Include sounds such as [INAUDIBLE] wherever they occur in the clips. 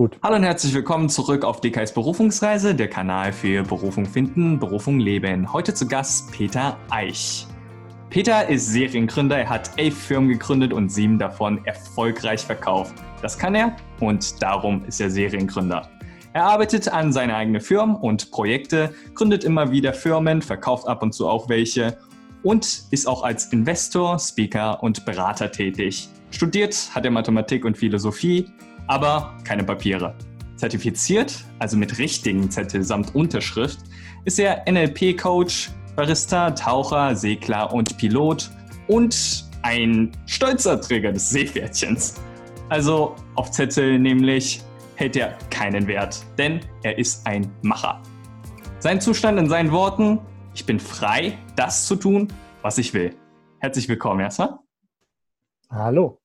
Gut. Hallo und herzlich willkommen zurück auf DKs Berufungsreise, der Kanal für Berufung finden, Berufung leben. Heute zu Gast Peter Eich. Peter ist Seriengründer, er hat elf Firmen gegründet und sieben davon erfolgreich verkauft. Das kann er und darum ist er Seriengründer. Er arbeitet an seine eigenen Firmen und Projekte, gründet immer wieder Firmen, verkauft ab und zu auch welche und ist auch als Investor, Speaker und Berater tätig. Studiert hat er Mathematik und Philosophie, aber keine Papiere. Zertifiziert, also mit richtigen Zettel samt Unterschrift, ist er NLP-Coach, Barista, Taucher, Segler und Pilot und ein stolzer Träger des Seepferdchens. Also auf Zettel nämlich hält er keinen Wert, denn er ist ein Macher. Sein Zustand in seinen Worten, ich bin frei, das zu tun, was ich will. Herzlich willkommen erstmal. Hallo.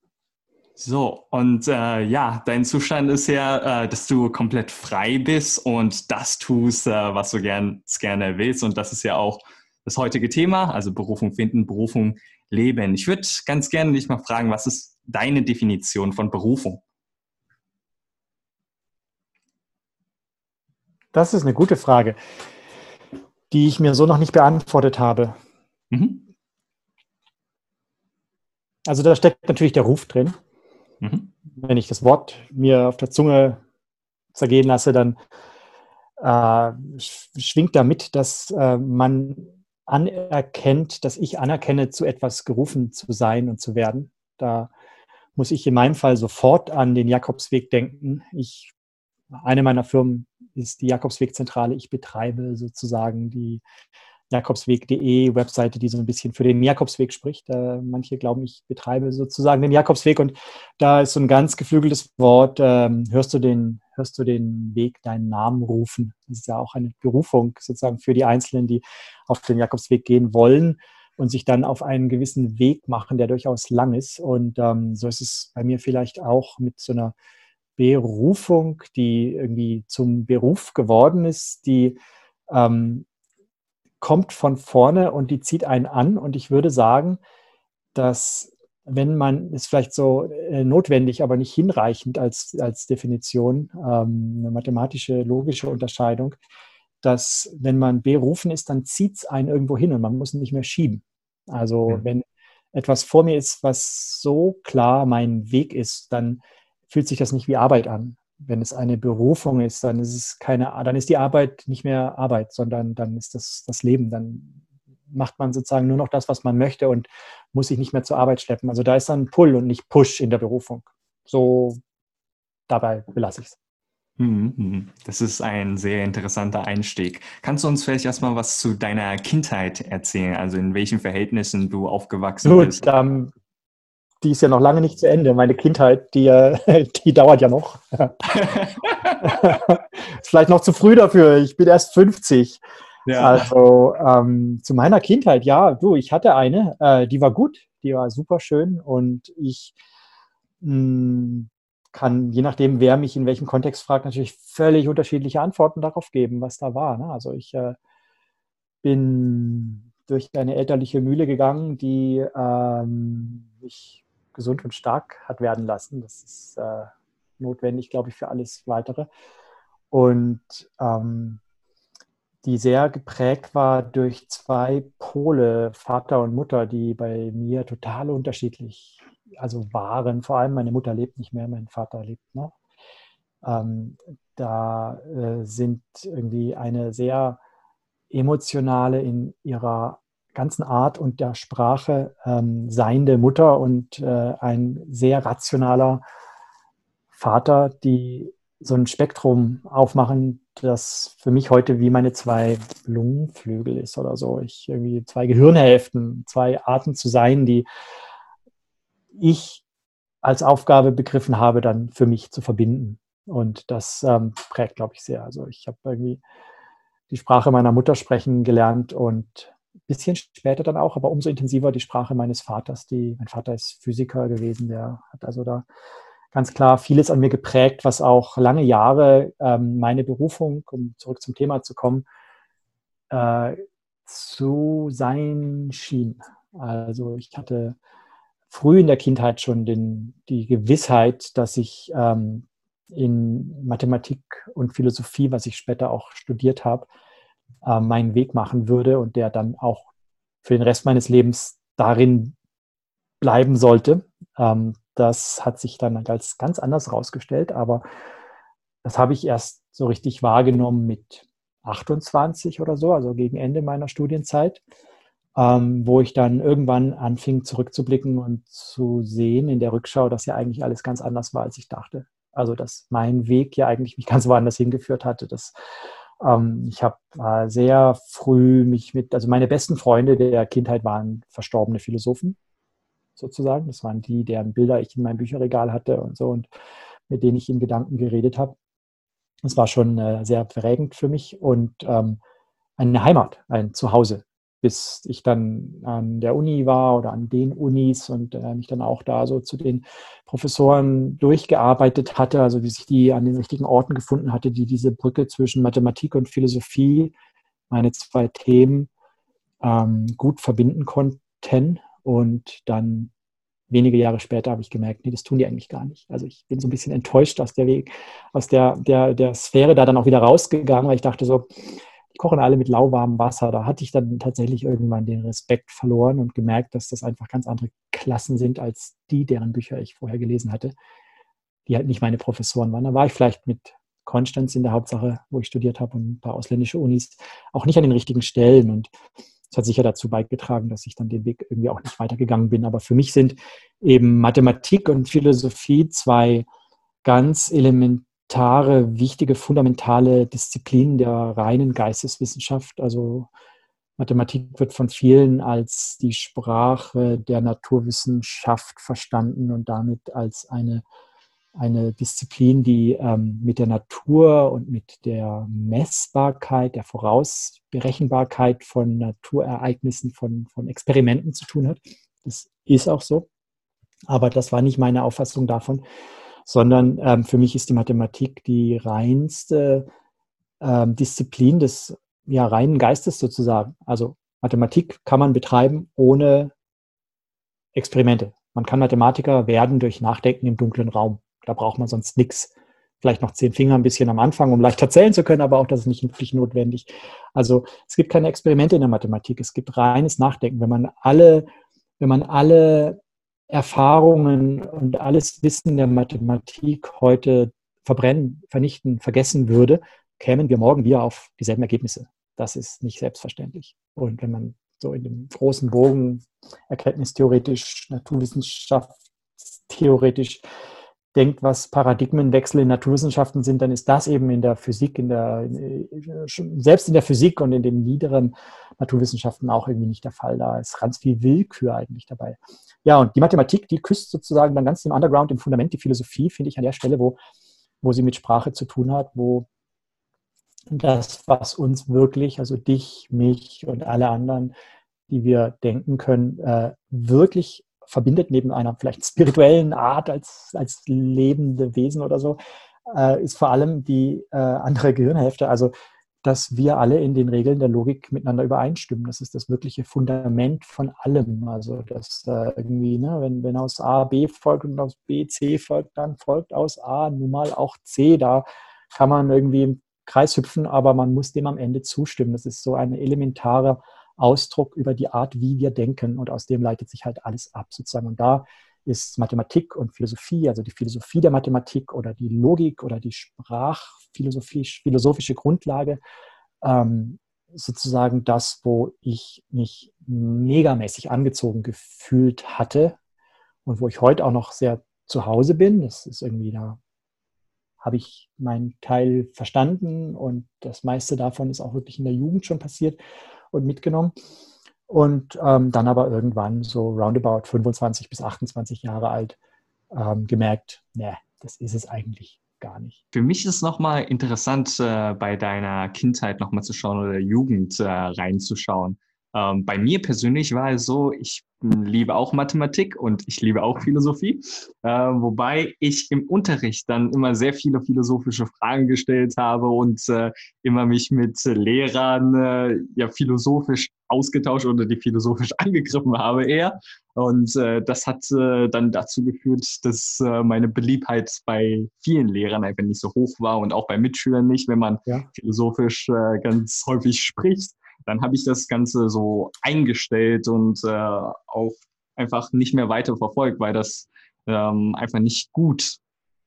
So, und äh, ja, dein Zustand ist ja, äh, dass du komplett frei bist und das tust, äh, was du gern, gerne willst. Und das ist ja auch das heutige Thema, also Berufung finden, Berufung leben. Ich würde ganz gerne dich mal fragen, was ist deine Definition von Berufung? Das ist eine gute Frage, die ich mir so noch nicht beantwortet habe. Mhm. Also da steckt natürlich der Ruf drin. Mhm. Wenn ich das Wort mir auf der Zunge zergehen lasse, dann äh, schwingt damit, dass äh, man anerkennt, dass ich anerkenne, zu etwas gerufen zu sein und zu werden. Da muss ich in meinem Fall sofort an den Jakobsweg denken. Ich, eine meiner Firmen ist die Jakobsweg-Zentrale. Ich betreibe sozusagen die jakobsweg.de Webseite, die so ein bisschen für den Jakobsweg spricht. Äh, manche glauben, ich betreibe sozusagen den Jakobsweg und da ist so ein ganz geflügeltes Wort, ähm, hörst, du den, hörst du den Weg deinen Namen rufen. Das ist ja auch eine Berufung sozusagen für die Einzelnen, die auf den Jakobsweg gehen wollen und sich dann auf einen gewissen Weg machen, der durchaus lang ist. Und ähm, so ist es bei mir vielleicht auch mit so einer Berufung, die irgendwie zum Beruf geworden ist, die ähm, kommt von vorne und die zieht einen an. Und ich würde sagen, dass wenn man, ist vielleicht so äh, notwendig, aber nicht hinreichend als, als Definition, ähm, eine mathematische, logische Unterscheidung, dass wenn man berufen ist, dann zieht es einen irgendwo hin und man muss nicht mehr schieben. Also mhm. wenn etwas vor mir ist, was so klar mein Weg ist, dann fühlt sich das nicht wie Arbeit an wenn es eine Berufung ist, dann ist es keine, dann ist die Arbeit nicht mehr Arbeit, sondern dann ist das das Leben. Dann macht man sozusagen nur noch das, was man möchte und muss sich nicht mehr zur Arbeit schleppen. Also da ist dann Pull und nicht Push in der Berufung. So dabei belasse ich es. Mhm, mhm. Das ist ein sehr interessanter Einstieg. Kannst du uns vielleicht erstmal was zu deiner Kindheit erzählen? Also in welchen Verhältnissen du aufgewachsen Gut, bist? Ähm, die ist ja noch lange nicht zu Ende. Meine Kindheit, die, [LAUGHS] die dauert ja noch. ist [LAUGHS] vielleicht noch zu früh dafür. Ich bin erst 50. Ja. Also ähm, zu meiner Kindheit, ja, du, ich hatte eine, äh, die war gut, die war super schön und ich mh, hm, kann, je nachdem, wer mich in welchem Kontext fragt, natürlich völlig unterschiedliche Antworten darauf geben, was da war. Ne? Also ich äh, bin durch eine elterliche Mühle gegangen, die ähm, mich gesund und stark hat werden lassen. Das ist äh, notwendig, glaube ich, für alles Weitere. Und ähm, die sehr geprägt war durch zwei Pole, Vater und Mutter, die bei mir total unterschiedlich also waren. Vor allem meine Mutter lebt nicht mehr, mein Vater lebt noch. Ähm, da äh, sind irgendwie eine sehr emotionale in ihrer ganzen Art und der Sprache ähm, seiende Mutter und äh, ein sehr rationaler Vater, die so ein Spektrum aufmachen, das für mich heute wie meine zwei Lungenflügel ist oder so. Ich irgendwie zwei Gehirnhälften, zwei Arten zu sein, die ich als Aufgabe begriffen habe, dann für mich zu verbinden. Und das ähm, prägt, glaube ich, sehr. Also ich habe irgendwie die Sprache meiner Mutter sprechen gelernt und bisschen später dann auch, aber umso intensiver die Sprache meines Vaters. Die, mein Vater ist Physiker gewesen, der hat also da ganz klar vieles an mir geprägt, was auch lange Jahre ähm, meine Berufung, um zurück zum Thema zu kommen, äh, zu sein schien. Also ich hatte früh in der Kindheit schon den, die Gewissheit, dass ich ähm, in Mathematik und Philosophie, was ich später auch studiert habe, äh, meinen Weg machen würde und der dann auch für den Rest meines Lebens darin bleiben sollte. Ähm, das hat sich dann als ganz anders rausgestellt, aber das habe ich erst so richtig wahrgenommen mit 28 oder so, also gegen Ende meiner Studienzeit, ähm, wo ich dann irgendwann anfing zurückzublicken und zu sehen in der Rückschau, dass ja eigentlich alles ganz anders war, als ich dachte. Also dass mein Weg ja eigentlich mich [LAUGHS] ganz woanders hingeführt hatte. Dass, ähm, ich habe äh, sehr früh mich mit, also meine besten Freunde der Kindheit waren verstorbene Philosophen sozusagen. Das waren die, deren Bilder ich in meinem Bücherregal hatte und so und mit denen ich in Gedanken geredet habe. Das war schon äh, sehr prägend für mich und ähm, eine Heimat, ein Zuhause, bis ich dann an der Uni war oder an den Unis und äh, mich dann auch da so zu den Professoren durchgearbeitet hatte, also wie sich die an den richtigen Orten gefunden hatte, die diese Brücke zwischen Mathematik und Philosophie, meine zwei Themen, ähm, gut verbinden konnten und dann wenige Jahre später habe ich gemerkt, nee, das tun die eigentlich gar nicht. Also ich bin so ein bisschen enttäuscht aus der Weg, aus der, der, der Sphäre da dann auch wieder rausgegangen, weil ich dachte so, kochen alle mit lauwarmem Wasser. Da hatte ich dann tatsächlich irgendwann den Respekt verloren und gemerkt, dass das einfach ganz andere Klassen sind als die, deren Bücher ich vorher gelesen hatte, die halt nicht meine Professoren waren. Da war ich vielleicht mit Konstanz in der Hauptsache, wo ich studiert habe und ein paar ausländische Unis, auch nicht an den richtigen Stellen. Und das hat sicher dazu beigetragen, dass ich dann den Weg irgendwie auch nicht weitergegangen bin. Aber für mich sind eben Mathematik und Philosophie zwei ganz elementare, wichtige, fundamentale Disziplinen der reinen Geisteswissenschaft. Also Mathematik wird von vielen als die Sprache der Naturwissenschaft verstanden und damit als eine eine Disziplin, die ähm, mit der Natur und mit der Messbarkeit, der Vorausberechenbarkeit von Naturereignissen, von, von Experimenten zu tun hat. Das ist auch so. Aber das war nicht meine Auffassung davon, sondern ähm, für mich ist die Mathematik die reinste ähm, Disziplin des ja, reinen Geistes sozusagen. Also Mathematik kann man betreiben ohne Experimente. Man kann Mathematiker werden durch Nachdenken im dunklen Raum. Da braucht man sonst nichts. Vielleicht noch zehn Finger ein bisschen am Anfang, um leichter [LAUGHS] zählen zu können, aber auch das ist nicht wirklich notwendig. Also es gibt keine Experimente in der Mathematik. Es gibt reines Nachdenken. Wenn man alle, wenn man alle Erfahrungen und alles Wissen der Mathematik heute verbrennen, vernichten, vergessen würde, kämen wir morgen wieder auf dieselben Ergebnisse. Das ist nicht selbstverständlich. Und wenn man so in dem großen Bogen erkenntnistheoretisch, naturwissenschaftstheoretisch denkt, was Paradigmenwechsel in Naturwissenschaften sind, dann ist das eben in der Physik, in der, selbst in der Physik und in den niederen Naturwissenschaften auch irgendwie nicht der Fall. Da ist ganz viel Willkür eigentlich dabei. Ja, und die Mathematik, die küsst sozusagen dann ganz im Underground, im Fundament, die Philosophie, finde ich an der Stelle, wo, wo sie mit Sprache zu tun hat, wo das, was uns wirklich, also dich, mich und alle anderen, die wir denken können, äh, wirklich verbindet neben einer vielleicht spirituellen Art als, als lebende Wesen oder so, äh, ist vor allem die äh, andere Gehirnhälfte. Also, dass wir alle in den Regeln der Logik miteinander übereinstimmen. Das ist das wirkliche Fundament von allem. Also, dass äh, irgendwie, ne, wenn, wenn aus A B folgt und aus B C folgt, dann folgt aus A nun mal auch C. Da kann man irgendwie im Kreis hüpfen, aber man muss dem am Ende zustimmen. Das ist so eine elementare Ausdruck über die Art, wie wir denken. Und aus dem leitet sich halt alles ab, sozusagen. Und da ist Mathematik und Philosophie, also die Philosophie der Mathematik oder die Logik oder die Sprachphilosophie, philosophische Grundlage, ähm, sozusagen das, wo ich mich megamäßig angezogen gefühlt hatte und wo ich heute auch noch sehr zu Hause bin. Das ist irgendwie da habe ich meinen Teil verstanden und das meiste davon ist auch wirklich in der Jugend schon passiert und mitgenommen. Und ähm, dann aber irgendwann so roundabout 25 bis 28 Jahre alt ähm, gemerkt, ne, das ist es eigentlich gar nicht. Für mich ist nochmal interessant, äh, bei deiner Kindheit nochmal zu schauen oder Jugend äh, reinzuschauen. Ähm, bei mir persönlich war es so, ich liebe auch Mathematik und ich liebe auch Philosophie, äh, wobei ich im Unterricht dann immer sehr viele philosophische Fragen gestellt habe und äh, immer mich mit Lehrern äh, ja philosophisch ausgetauscht oder die philosophisch [LAUGHS] angegriffen habe eher. Und äh, das hat äh, dann dazu geführt, dass äh, meine Beliebtheit bei vielen Lehrern einfach nicht so hoch war und auch bei Mitschülern nicht, wenn man ja. philosophisch ganz häufig spricht. Dann habe ich das Ganze so eingestellt und äh, auch einfach nicht mehr weiter verfolgt, weil das ähm, einfach nicht gut,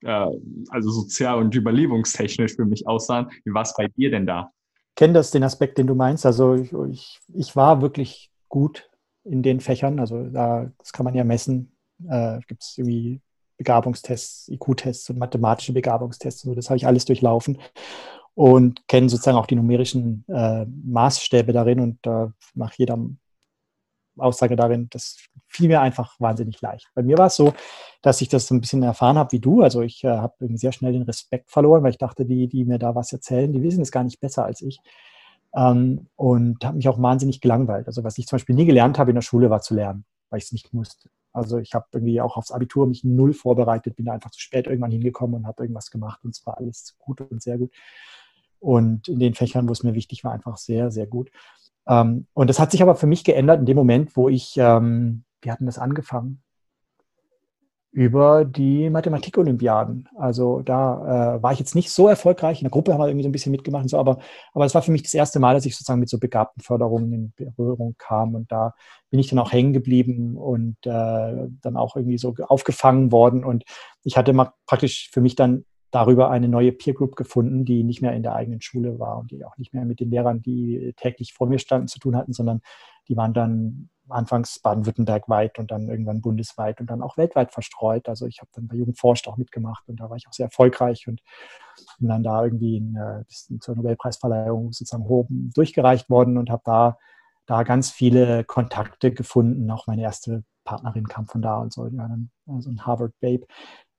äh, also sozial und überlebungstechnisch für mich aussah. Wie war es bei dir denn da? kenne das, den Aspekt, den du meinst. Also ich, ich, ich, war wirklich gut in den Fächern. Also da, das kann man ja messen. Äh, Gibt es irgendwie Begabungstests, IQ-Tests und mathematische Begabungstests. Und so. Das habe ich alles durchlaufen und kenne sozusagen auch die numerischen äh, Maßstäbe darin. Und äh, nach jeder Aussage darin, das fiel mir einfach wahnsinnig leicht. Bei mir war es so, dass ich das so ein bisschen erfahren habe wie du. Also ich äh, habe sehr schnell den Respekt verloren, weil ich dachte, die, die mir da was erzählen, die wissen es gar nicht besser als ich. Ähm, und habe mich auch wahnsinnig gelangweilt. Also was ich zum Beispiel nie gelernt habe in der Schule, war zu lernen, weil ich es nicht musste. Also ich habe irgendwie auch aufs Abitur mich null vorbereitet, bin da einfach zu spät irgendwann hingekommen und habe irgendwas gemacht und es war alles gut und sehr gut. Und in den Fächern, wo es mir wichtig war, einfach sehr, sehr gut. Ähm, und das hat sich aber für mich geändert in dem Moment, wo ich, ähm, wir hatten das angefangen, über die Mathematik-Olympiaden. Also da äh, war ich jetzt nicht so erfolgreich. In der Gruppe haben wir irgendwie so ein bisschen mitgemacht und so, aber, aber es war für mich das erste Mal, dass ich sozusagen mit so begabten Förderungen in Berührung kam. Und da bin ich dann auch hängen geblieben und äh, dann auch irgendwie so aufgefangen worden. Und ich hatte mal praktisch für mich dann darüber eine neue Peer Group gefunden, die nicht mehr in der eigenen Schule war und die auch nicht mehr mit den Lehrern, die täglich vor mir standen, zu tun hatten, sondern die waren dann anfangs Baden-Württemberg weit und dann irgendwann bundesweit und dann auch weltweit verstreut. Also ich habe dann bei Jugendforscht auch mitgemacht und da war ich auch sehr erfolgreich und bin dann da irgendwie in, äh, zur Nobelpreisverleihung sozusagen oben durchgereicht worden und habe da, da ganz viele Kontakte gefunden. Auch meine erste Partnerin kam von da und so, ja, so ein Harvard Babe.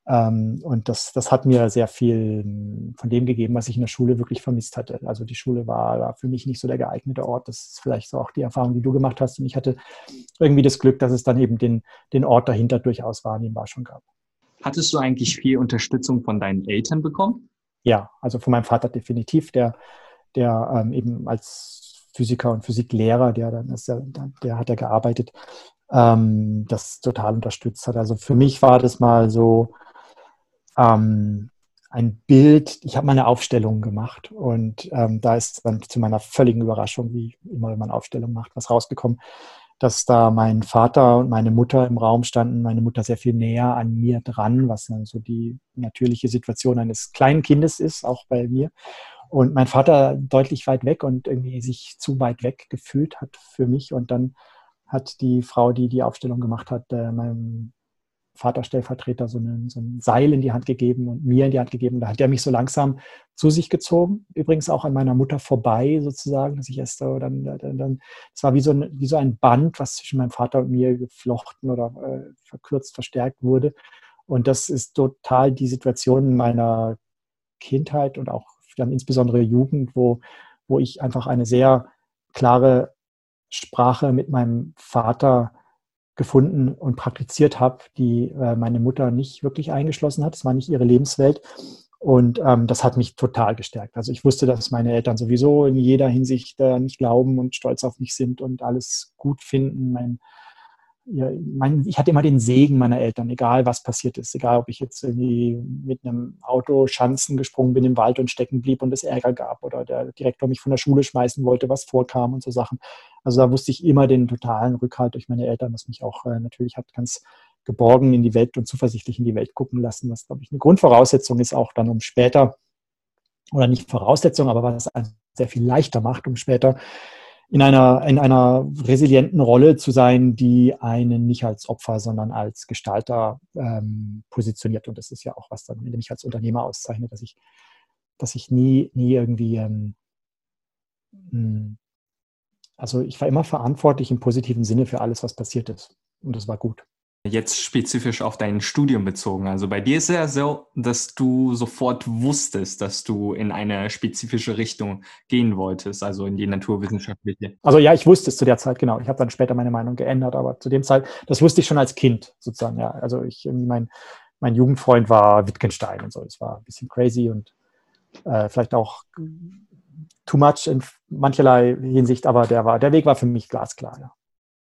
Ähm, und das, das hat mir sehr viel hm, von dem gegeben, was ich in der Schule wirklich vermisst hatte. Also die Schule war für mich nicht so der geeignete Ort. Das ist vielleicht so auch die Erfahrung, die du gemacht hast. Und ich hatte irgendwie das Glück, dass es dann eben den, den Ort dahinter durchaus wahrnehmbar schon gab. Hattest du eigentlich viel Unterstützung von deinen Eltern bekommen? Ja, also von meinem Vater definitiv, der, der ähm, eben als Physiker und Physiklehrer, der dann ist der, der hat ja gearbeitet, ähm, das total unterstützt hat. Also für mich war das mal so, ähm, ein Bild, ich habe meine Aufstellung gemacht und ähm, da ist dann zu meiner völligen Überraschung, wie immer wenn man Aufstellung macht, was rausgekommen, dass da mein Vater und meine Mutter im Raum standen, meine Mutter sehr viel näher an mir dran, was dann so die natürliche Situation eines kleinen Kindes ist, auch bei mir. Und mein Vater deutlich weit weg und irgendwie sich zu weit weg gefühlt hat für mich. Und dann hat die Frau, die die Aufstellung gemacht hat, äh, meinem Vaterstellvertreter so, eine, so ein Seil in die Hand gegeben und mir in die Hand gegeben. Da hat er mich so langsam zu sich gezogen. Übrigens auch an meiner Mutter vorbei sozusagen, dass ich erst so dann, dann, dann es war wie so, ein, wie so ein Band, was zwischen meinem Vater und mir geflochten oder äh, verkürzt, verstärkt wurde. Und das ist total die Situation meiner Kindheit und auch dann insbesondere Jugend, wo, wo ich einfach eine sehr klare Sprache mit meinem Vater gefunden und praktiziert habe, die äh, meine Mutter nicht wirklich eingeschlossen hat. Es war nicht ihre Lebenswelt. Und ähm, das hat mich total gestärkt. Also ich wusste, dass meine Eltern sowieso in jeder Hinsicht äh, nicht glauben und stolz auf mich sind und alles gut finden. Mein ja, mein, ich hatte immer den Segen meiner Eltern, egal was passiert ist, egal ob ich jetzt irgendwie mit einem Auto Schanzen gesprungen bin im Wald und stecken blieb und es Ärger gab oder der Direktor mich von der Schule schmeißen wollte, was vorkam und so Sachen. Also da wusste ich immer den totalen Rückhalt durch meine Eltern, was mich auch äh, natürlich hat ganz geborgen in die Welt und zuversichtlich in die Welt gucken lassen, was, glaube ich, eine Grundvoraussetzung ist, auch dann um später, oder nicht Voraussetzung, aber was es sehr viel leichter macht, um später in einer, in einer resilienten Rolle zu sein, die einen nicht als Opfer, sondern als Gestalter ähm, positioniert. Und das ist ja auch was dann mich als Unternehmer auszeichnet, dass ich, dass ich nie, nie irgendwie, ähm, hm, also ich war immer verantwortlich im positiven Sinne für alles, was passiert ist. Und das war gut. Jetzt spezifisch auf dein Studium bezogen. Also bei dir ist es ja so, dass du sofort wusstest, dass du in eine spezifische Richtung gehen wolltest, also in die naturwissenschaftliche. Also ja, ich wusste es zu der Zeit, genau. Ich habe dann später meine Meinung geändert, aber zu dem Zeit, das wusste ich schon als Kind sozusagen, ja. Also ich, mein, mein Jugendfreund war Wittgenstein und so. Das war ein bisschen crazy und äh, vielleicht auch too much in mancherlei Hinsicht, aber der, war, der Weg war für mich glasklar. Ja.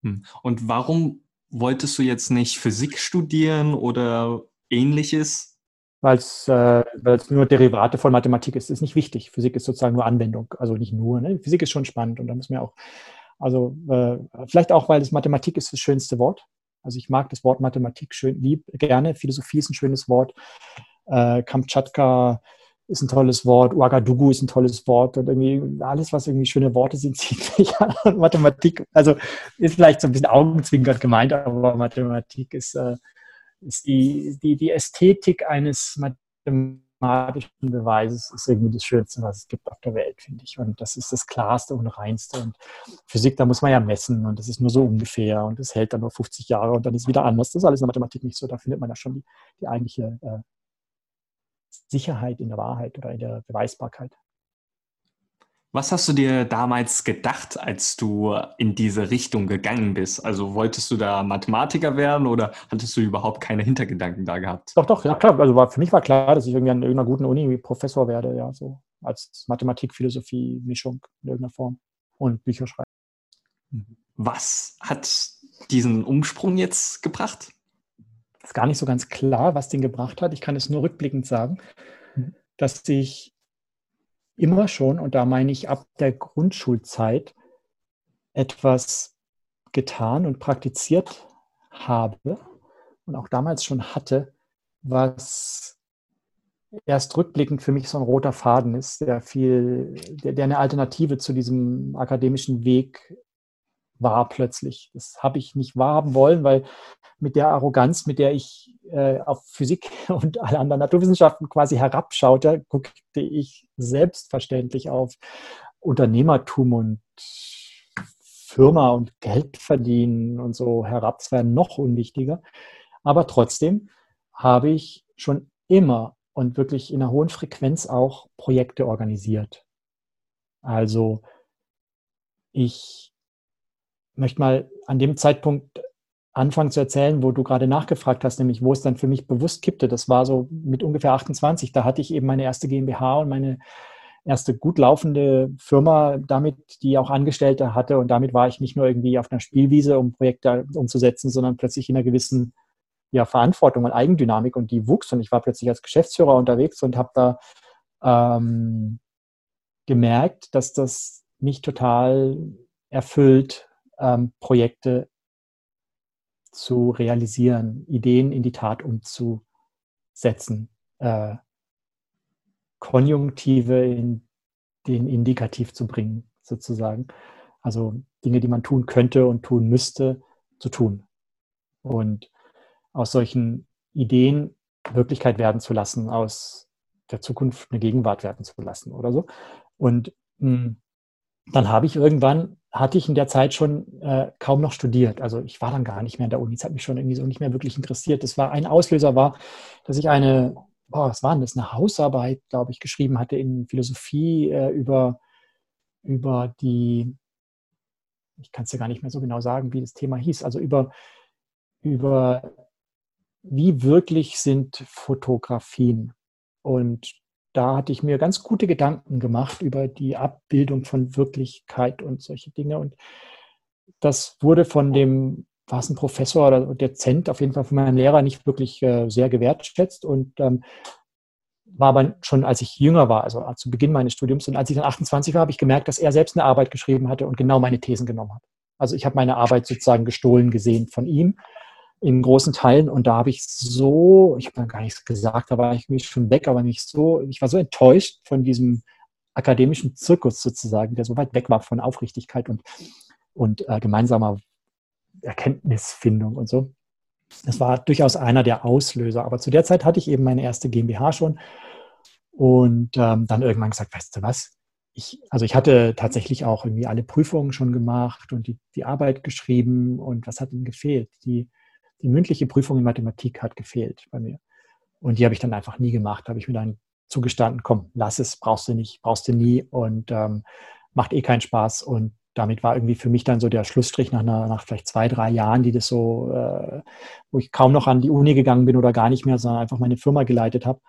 Hm. Und warum wolltest du jetzt nicht Physik studieren oder ähnliches? Weil es äh, nur Derivate von Mathematik ist, ist nicht wichtig. Physik ist sozusagen nur Anwendung, also nicht nur. Ne? Physik ist schon spannend und da muss man auch, also äh, vielleicht auch, weil das Mathematik ist das schönste Wort. Also ich mag das Wort Mathematik schön, lieb, gerne. Philosophie ist ein schönes Wort. Äh, Kamtschatka ist ein tolles Wort, Ouagadougou ist ein tolles Wort und irgendwie alles, was irgendwie schöne Worte sind, [LAUGHS] zieht mich an. Mathematik, also ist vielleicht so ein bisschen augenzwinkert gemeint, aber Mathematik ist, äh, ist die, die, die Ästhetik eines mathematischen Beweises ist irgendwie das Schönste, was es gibt auf der Welt, finde ich. Und das ist das Klarste und Reinste. Und Physik, da muss man ja messen und das ist nur so ungefähr und es hält dann nur 50 Jahre und dann ist wieder anders. Das ist alles in der Mathematik nicht so. Da findet man ja schon die, die eigentliche äh, Sicherheit in der Wahrheit oder in der Beweisbarkeit. Was hast du dir damals gedacht, als du in diese Richtung gegangen bist? Also wolltest du da Mathematiker werden oder hattest du überhaupt keine Hintergedanken da gehabt? Doch, doch, ja klar. Also war, für mich war klar, dass ich irgendwie an irgendeiner guten Uni Professor werde, ja, so als Mathematik-Philosophie-Mischung in irgendeiner Form und Bücher schreiben. Was hat diesen Umsprung jetzt gebracht? Ist gar nicht so ganz klar, was den gebracht hat. Ich kann es nur rückblickend sagen, mhm. dass ich immer schon, und da meine ich ab der Grundschulzeit, etwas getan und praktiziert habe und auch damals schon hatte, was erst rückblickend für mich so ein roter Faden ist, der viel, der, der eine Alternative zu diesem akademischen Weg war plötzlich. Das habe ich nicht wahrhaben wollen, weil mit der Arroganz, mit der ich äh, auf Physik [LAUGHS] und alle anderen Naturwissenschaften quasi herabschaute, guckte ich selbstverständlich auf Unternehmertum und Firma und Geld verdienen und so herab. Das wäre noch unwichtiger. Aber trotzdem habe ich schon immer und wirklich in einer hohen Frequenz auch Projekte organisiert. Also ich möchte mal an dem Zeitpunkt anfangen zu erzählen, wo du gerade nachgefragt hast, nämlich wo es dann für mich bewusst kippte. Das war so mit ungefähr 28. Da hatte ich eben meine erste GmbH und meine erste gut laufende Firma damit, die auch Angestellte hatte. Und damit war ich nicht nur irgendwie auf einer Spielwiese, um Projekte umzusetzen, sondern plötzlich in einer gewissen ja, Verantwortung und Eigendynamik. Und die wuchs. Und ich war plötzlich als Geschäftsführer unterwegs und habe da ähm, gemerkt, dass das mich total erfüllt, ähm, Projekte zu realisieren, Ideen in die Tat umzusetzen, äh, Konjunktive in den Indikativ zu bringen, sozusagen. Also Dinge, die man tun könnte und tun müsste, zu tun. Und aus solchen Ideen Wirklichkeit werden zu lassen, aus der Zukunft eine Gegenwart werden zu lassen oder so. Und mh, hm, dann habe ich irgendwann hatte ich in der Zeit schon äh, kaum noch studiert. Also ich war dann gar nicht mehr in der Uni. Es hat mich schon irgendwie so nicht mehr wirklich interessiert. Das war ein Auslöser war, dass ich eine, boah, was war denn das, eine Hausarbeit, glaube ich, geschrieben hatte in Philosophie äh, über, über die, ich kann es ja gar nicht mehr so genau sagen, wie das Thema hieß, also über, über wie wirklich sind Fotografien. Und da hatte ich mir ganz gute Gedanken gemacht über die Abbildung von Wirklichkeit und solche Dinge. Und das wurde von dem, war es ein Professor oder Dezent, auf jeden Fall von meinem Lehrer nicht wirklich äh, sehr gewertschätzt und ähm, war aber schon, als ich jünger war, also zu Beginn meines Studiums und als ich dann 28 war, habe ich gemerkt, dass er selbst eine Arbeit geschrieben hatte und genau meine Thesen genommen hat. Also ich habe meine Arbeit sozusagen gestohlen gesehen von ihm in großen Teilen. Und da habe ich so, ich habe gar nichts gesagt, da war ich mich schon weg, aber nicht so, ich war so enttäuscht von diesem akademischen Zirkus sozusagen, der so weit weg war von Aufrichtigkeit und, und äh, gemeinsamer Erkenntnisfindung und so. Das war durchaus einer der Auslöser. Aber zu der Zeit hatte ich eben meine erste GmbH schon und ähm, dann irgendwann gesagt, weißt du was? Ich, also ich hatte tatsächlich auch irgendwie alle Prüfungen schon gemacht und die, die Arbeit geschrieben und was hat denn gefehlt? Die, die mündliche Prüfung in Mathematik hat gefehlt bei mir. Und die habe ich dann einfach nie gemacht. Da habe ich mir dann zugestanden, komm, lass es, brauchst du nicht, brauchst du nie und ähm, macht eh keinen Spaß. Und damit war irgendwie für mich dann so der Schlussstrich nach, einer, nach vielleicht zwei, drei Jahren, die das so, äh, wo ich kaum noch an die Uni gegangen bin oder gar nicht mehr, sondern einfach meine Firma geleitet habe.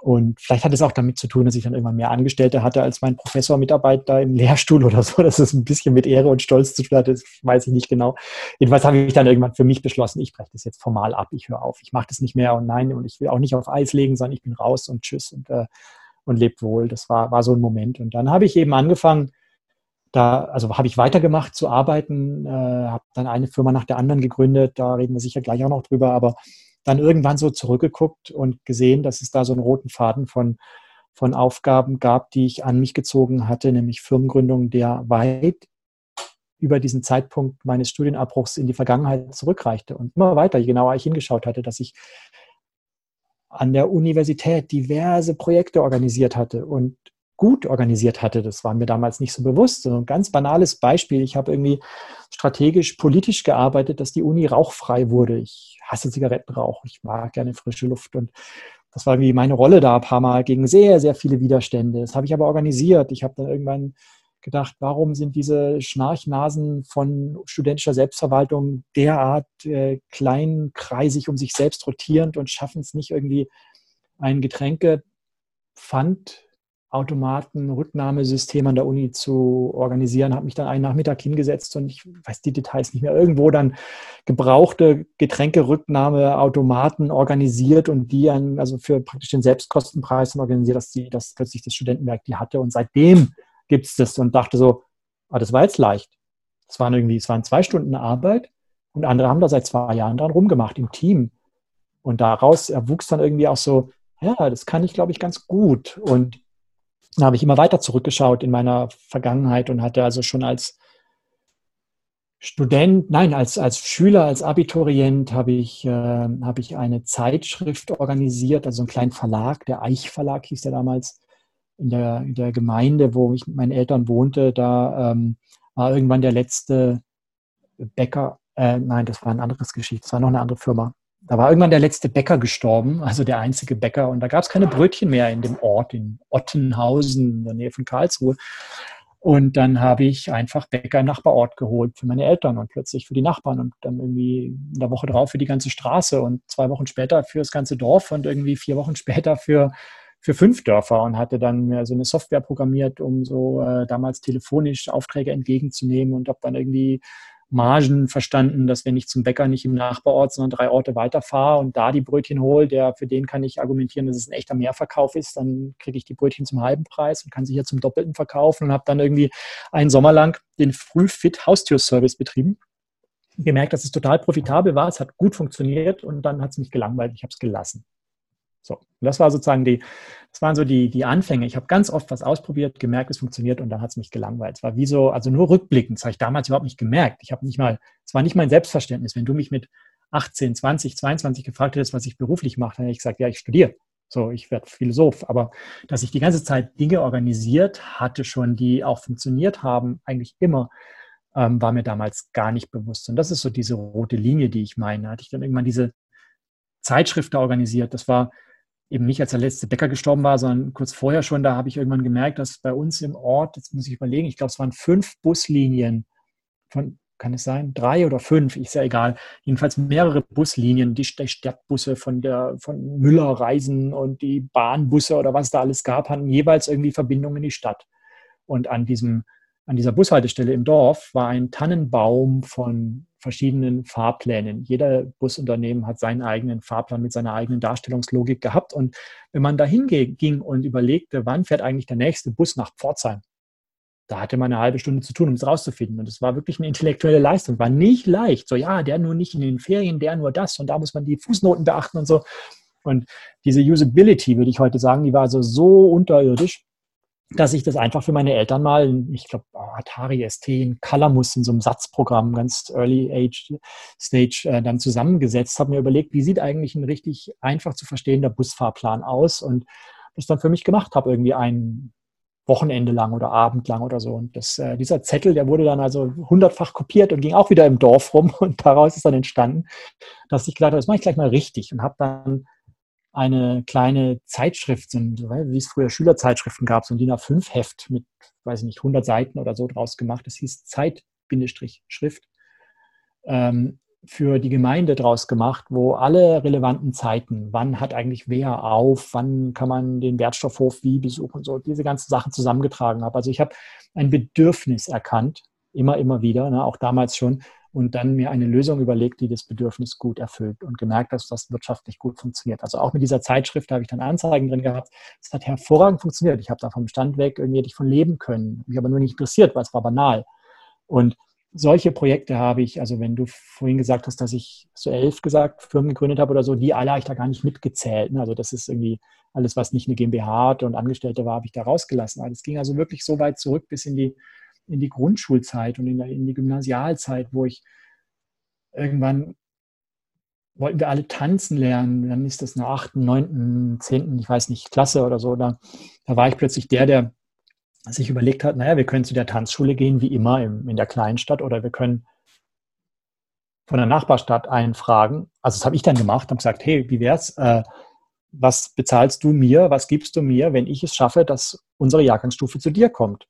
Und vielleicht hat es auch damit zu tun, dass ich dann irgendwann mehr Angestellte hatte als mein Professor Mitarbeiter im Lehrstuhl [LAUGHS] oder so, dass es ein bisschen mit Ehre und Stolz zu tun hatte, das weiß ich nicht genau. Jedenfalls habe ich dann irgendwann für mich beschlossen, ich breche das jetzt formal ab, ich höre auf, ich mache das nicht mehr und nein, und ich will auch nicht auf Eis legen, sondern ich bin raus und tschüss und, äh, und lebt wohl. Das war, war so ein Moment. Und dann habe ich eben angefangen, da, also habe ich weitergemacht zu arbeiten, äh, habe dann eine Firma nach der anderen gegründet, da reden wir sicher gleich auch noch drüber, aber dann irgendwann so zurückgeguckt und gesehen, dass es da so einen roten Faden von, von Aufgaben gab, die ich an mich gezogen hatte, nämlich Firmengründung, der weit über diesen Zeitpunkt meines Studienabbruchs in die Vergangenheit zurückreichte und immer weiter, je genauer ich hingeschaut hatte, dass ich an der Universität diverse Projekte organisiert hatte und gut organisiert hatte. Das war mir damals nicht so bewusst. So ein ganz banales Beispiel. Ich habe irgendwie strategisch, politisch gearbeitet, dass die Uni rauchfrei wurde. Ich hasse Zigarettenrauch. Ich mag gerne frische Luft. Und das war irgendwie meine Rolle da ein paar Mal gegen sehr, sehr viele Widerstände. Das habe ich aber organisiert. Ich habe dann irgendwann gedacht, warum sind diese Schnarchnasen von studentischer Selbstverwaltung derart äh, kleinkreisig um sich selbst rotierend und schaffen es nicht irgendwie ein Getränkepfand Automaten, Rücknahmesystem an der Uni zu organisieren, habe mich dann einen Nachmittag hingesetzt und ich weiß die Details nicht mehr, irgendwo dann gebrauchte Getränkerücknahmeautomaten organisiert und die an, also für praktisch den Selbstkostenpreis organisiert, dass die, dass plötzlich das Studentenwerk die hatte. Und seitdem gibt es das und dachte so, ah, das war jetzt leicht. Es waren irgendwie, es waren zwei Stunden Arbeit und andere haben da seit zwei Jahren dran rumgemacht im Team. Und daraus erwuchs dann irgendwie auch so, ja, das kann ich, glaube ich, ganz gut. Und dann habe ich immer weiter zurückgeschaut in meiner Vergangenheit und hatte also schon als Student, nein, als, als Schüler, als Abiturient habe ich, äh, habe ich eine Zeitschrift organisiert, also einen kleinen Verlag, der Eich Verlag hieß der damals, in der, in der Gemeinde, wo ich mit meinen Eltern wohnte. Da ähm, war irgendwann der letzte Bäcker, äh, nein, das war ein anderes Geschichte, das war noch eine andere Firma. Da war irgendwann der letzte Bäcker gestorben, also der einzige Bäcker. Und da gab es keine Brötchen mehr in dem Ort, in Ottenhausen, in der Nähe von Karlsruhe. Und dann habe ich einfach Bäcker im Nachbarort geholt für meine Eltern und plötzlich für die Nachbarn und dann irgendwie in der Woche drauf für die ganze Straße und zwei Wochen später für das ganze Dorf und irgendwie vier Wochen später für, für fünf Dörfer und hatte dann mir so eine Software programmiert, um so äh, damals telefonisch Aufträge entgegenzunehmen und habe dann irgendwie Margen verstanden, dass wenn ich zum Bäcker nicht im Nachbarort, sondern drei Orte weiterfahre und da die Brötchen hole, der, für den kann ich argumentieren, dass es ein echter Mehrverkauf ist, dann kriege ich die Brötchen zum halben Preis und kann sie hier zum doppelten verkaufen und habe dann irgendwie einen Sommer lang den Frühfit Haustürservice betrieben. Gemerkt, dass es total profitabel war, es hat gut funktioniert und dann hat es mich gelangweilt, ich habe es gelassen. So, und das war sozusagen die, das waren so die, die Anfänge. Ich habe ganz oft was ausprobiert, gemerkt, es funktioniert und dann hat es mich gelangweilt. Es war wie so, also nur rückblickend, das habe ich damals überhaupt nicht gemerkt. Ich habe nicht mal, es war nicht mein Selbstverständnis. Wenn du mich mit 18, 20, 22 gefragt hättest, was ich beruflich mache, dann hätte ich gesagt, ja, ich studiere. So, ich werde Philosoph. Aber dass ich die ganze Zeit Dinge organisiert hatte schon, die auch funktioniert haben, eigentlich immer, ähm, war mir damals gar nicht bewusst. Und das ist so diese rote Linie, die ich meine. Da hatte ich dann irgendwann diese Zeitschrift organisiert. Das war eben nicht als der letzte Bäcker gestorben war, sondern kurz vorher schon, da habe ich irgendwann gemerkt, dass bei uns im Ort, jetzt muss ich überlegen, ich glaube, es waren fünf Buslinien von, kann es sein, drei oder fünf, ist ja egal, jedenfalls mehrere Buslinien, die Stadtbusse von der, von Müller Reisen und die Bahnbusse oder was da alles gab, hatten jeweils irgendwie Verbindungen in die Stadt. Und an diesem an dieser Bushaltestelle im Dorf war ein Tannenbaum von verschiedenen Fahrplänen. Jeder Busunternehmen hat seinen eigenen Fahrplan mit seiner eigenen Darstellungslogik gehabt. Und wenn man dahin ging und überlegte, wann fährt eigentlich der nächste Bus nach Pforzheim, da hatte man eine halbe Stunde zu tun, um es rauszufinden. Und es war wirklich eine intellektuelle Leistung. War nicht leicht. So, ja, der nur nicht in den Ferien, der nur das. Und da muss man die Fußnoten beachten und so. Und diese Usability, würde ich heute sagen, die war also so unterirdisch, dass ich das einfach für meine Eltern mal, ich glaube, Atari ST in Calamus in so einem Satzprogramm, ganz Early Age Stage, äh, dann zusammengesetzt habe, mir überlegt, wie sieht eigentlich ein richtig einfach zu verstehender Busfahrplan aus und das dann für mich gemacht habe, irgendwie ein Wochenende lang oder Abend lang oder so. Und das, äh, dieser Zettel, der wurde dann also hundertfach kopiert und ging auch wieder im Dorf rum [LAUGHS] und daraus ist dann entstanden, dass ich gedacht habe, das mache ich gleich mal richtig und habe dann eine kleine Zeitschrift, wie es früher Schülerzeitschriften gab, so ein DIN A5-Heft mit, weiß ich nicht, 100 Seiten oder so draus gemacht. Das hieß Zeit-Schrift. Ähm, für die Gemeinde draus gemacht, wo alle relevanten Zeiten, wann hat eigentlich wer auf, wann kann man den Wertstoffhof wie besuchen, so diese ganzen Sachen zusammengetragen habe. Also ich habe ein Bedürfnis erkannt, immer, immer wieder, ne, auch damals schon, und dann mir eine Lösung überlegt, die das Bedürfnis gut erfüllt und gemerkt, dass das wirtschaftlich gut funktioniert. Also auch mit dieser Zeitschrift habe ich dann Anzeigen drin gehabt. Es hat hervorragend funktioniert. Ich habe da vom Stand weg irgendwie hätte ich von leben können. Mich aber nur nicht interessiert, weil es war banal. Und solche Projekte habe ich, also wenn du vorhin gesagt hast, dass ich so elf gesagt, Firmen gegründet habe oder so, die alle habe ich da gar nicht mitgezählt. Ne? Also das ist irgendwie alles, was nicht eine GmbH hatte und Angestellte war, habe ich da rausgelassen. Es ging also wirklich so weit zurück bis in die, in die Grundschulzeit und in, der, in die Gymnasialzeit, wo ich irgendwann wollten wir alle tanzen lernen. Dann ist das in der achten, neunten, zehnten, ich weiß nicht, Klasse oder so. Da, da war ich plötzlich der, der sich überlegt hat, naja, wir können zu der Tanzschule gehen, wie immer im, in der Kleinstadt, oder wir können von der Nachbarstadt einfragen. Also das habe ich dann gemacht, habe gesagt, hey, wie wär's? Äh, was bezahlst du mir, was gibst du mir, wenn ich es schaffe, dass unsere Jahrgangsstufe zu dir kommt?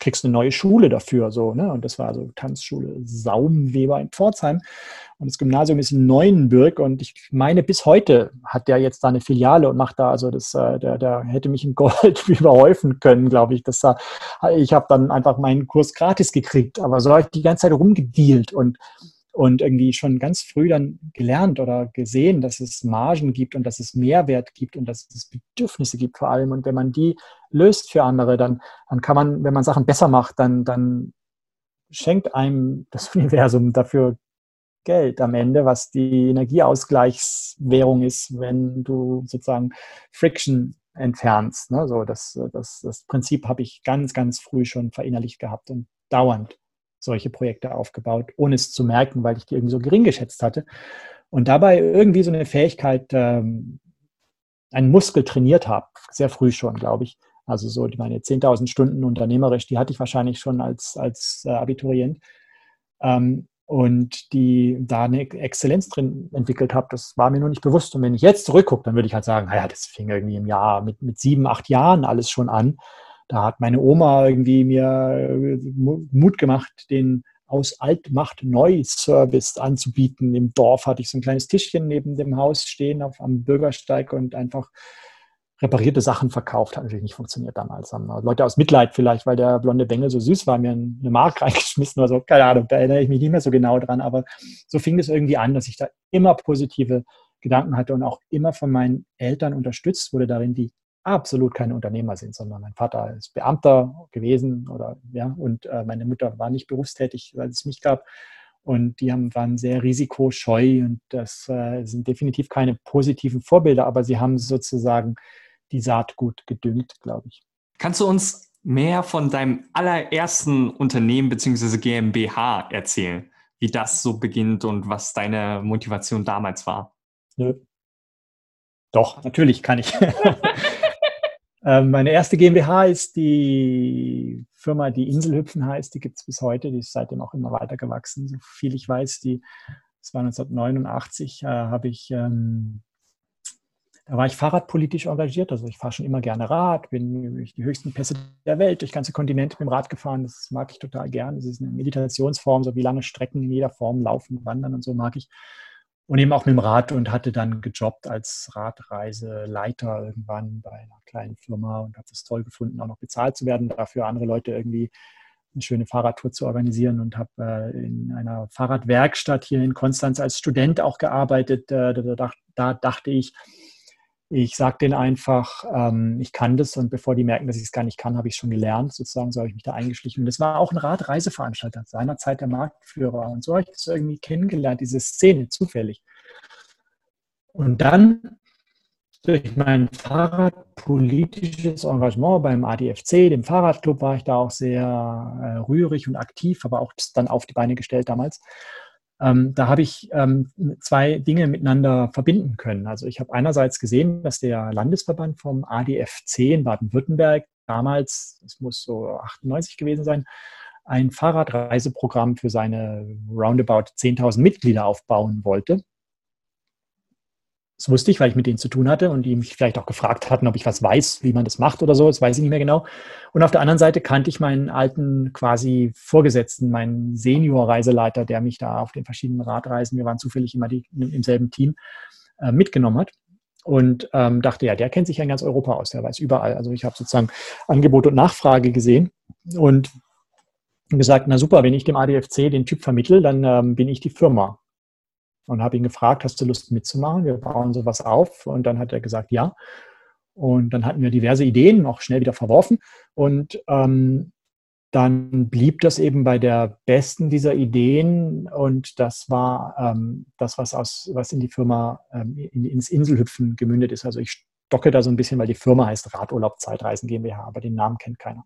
Kriegst eine neue Schule dafür. So, ne? Und das war so Tanzschule Saumweber in Pforzheim. Und das Gymnasium ist in Neuenburg und ich meine, bis heute hat der jetzt da eine Filiale und macht da, also das, äh, der, der hätte mich in Gold [LAUGHS] überhäufen können, glaube ich. Das, ich habe dann einfach meinen Kurs gratis gekriegt, aber so habe ich die ganze Zeit rumgedealt und und irgendwie schon ganz früh dann gelernt oder gesehen, dass es Margen gibt und dass es Mehrwert gibt und dass es Bedürfnisse gibt vor allem. Und wenn man die löst für andere, dann, dann kann man, wenn man Sachen besser macht, dann, dann schenkt einem das [LAUGHS] Universum dafür Geld am Ende, was die Energieausgleichswährung ist, wenn du sozusagen Friction entfernst. Ne? So, das, das, das Prinzip habe ich ganz, ganz früh schon verinnerlicht gehabt und dauernd solche Projekte aufgebaut, ohne es zu merken, weil ich die irgendwie so gering geschätzt hatte. Und dabei irgendwie so eine Fähigkeit, ähm, einen Muskel trainiert habe, sehr früh schon, glaube ich. Also so meine 10.000 Stunden unternehmerisch, die hatte ich wahrscheinlich schon als, als äh, Abiturient. Ähm, und die da eine Exzellenz drin entwickelt habe, das war mir nur nicht bewusst. Und wenn ich jetzt zurückgucke, dann würde ich halt sagen, naja, das fing irgendwie im Jahr mit, mit sieben, acht Jahren alles schon an. Da hat meine Oma irgendwie mir äh, Mut gemacht, den aus Altmacht Neu-Service anzubieten. Im Dorf hatte ich so ein kleines Tischchen neben dem Haus stehen auf, am Bürgersteig und einfach reparierte Sachen verkauft. Hat natürlich nicht funktioniert damals. Haben Leute aus Mitleid vielleicht, weil der blonde Bengel so süß war, mir eine Mark [LAUGHS] reingeschmissen oder so. Keine Ahnung, da erinnere ich mich nicht mehr so genau dran. Aber so fing es irgendwie an, dass ich da immer positive Gedanken hatte und auch immer von meinen Eltern unterstützt wurde darin, die absolut keine Unternehmer sind, sondern mein Vater ist Beamter gewesen oder ja, und äh, meine Mutter war nicht berufstätig, weil es mich gab. Und die haben, waren sehr risikoscheu und das äh, sind definitiv keine positiven Vorbilder, aber sie haben sozusagen die Saat gut gedüngt, glaube ich. Kannst du uns mehr von deinem allerersten Unternehmen bzw. GmbH erzählen, wie das so beginnt und was deine Motivation damals war? Nö. Doch, natürlich kann ich. [LAUGHS] Ähm, meine erste GmbH ist die Firma, die Inselhüpfen heißt. Die gibt es bis heute. Die ist seitdem auch immer weiter gewachsen. So viel ich weiß, die, das war 1989, äh, habe ich, ähm, da war ich fahrradpolitisch engagiert. Also ich fahre schon immer gerne Rad, bin durch die höchsten Pässe der Welt, durch ganze Kontinente mit dem Rad gefahren. Das mag ich total gern. Das ist eine Meditationsform, so wie lange Strecken in jeder Form laufen, wandern und so mag ich und eben auch mit dem Rad und hatte dann gejobbt als Radreiseleiter irgendwann bei einer kleinen Firma und habe es toll gefunden, auch noch bezahlt zu werden, dafür andere Leute irgendwie eine schöne Fahrradtour zu organisieren und habe äh, in einer Fahrradwerkstatt hier in Konstanz als Student auch gearbeitet. Äh, da, da, dachte ich, ich sage denen einfach, ähm, ich kann das und bevor die merken, dass ich es gar nicht kann, habe ich es schon gelernt. Sozusagen so habe ich mich da eingeschlichen. Und das war auch ein Radreiseveranstalter, seinerzeit der Marktführer. Und so habe ich das irgendwie kennengelernt, diese Szene, zufällig. Und dann durch mein fahrradpolitisches Engagement beim ADFC, dem Fahrradclub, war ich da auch sehr äh, rührig und aktiv, aber auch dann auf die Beine gestellt damals. Ähm, da habe ich ähm, zwei Dinge miteinander verbinden können. Also ich habe einerseits gesehen, dass der Landesverband vom ADFC in Baden-Württemberg damals, es muss so 98 gewesen sein, ein Fahrradreiseprogramm für seine roundabout 10.000 Mitglieder aufbauen wollte. Das wusste ich, weil ich mit denen zu tun hatte und die mich vielleicht auch gefragt hatten, ob ich was weiß, wie man das macht oder so. Das weiß ich nicht mehr genau. Und auf der anderen Seite kannte ich meinen alten quasi Vorgesetzten, meinen Senior-Reiseleiter, der mich da auf den verschiedenen Radreisen, wir waren zufällig immer die, im selben Team, äh, mitgenommen hat. Und ähm, dachte, ja, der kennt sich ja in ganz Europa aus, der weiß überall. Also ich habe sozusagen Angebot und Nachfrage gesehen und gesagt, na super, wenn ich dem ADFC den Typ vermittel, dann ähm, bin ich die Firma und habe ihn gefragt, hast du Lust mitzumachen? Wir bauen sowas auf. Und dann hat er gesagt, ja. Und dann hatten wir diverse Ideen, auch schnell wieder verworfen. Und ähm, dann blieb das eben bei der besten dieser Ideen. Und das war ähm, das, was, aus, was in die Firma, ähm, in, ins Inselhüpfen gemündet ist. Also ich stocke da so ein bisschen, weil die Firma heißt Radurlaub Zeitreisen GmbH, aber den Namen kennt keiner.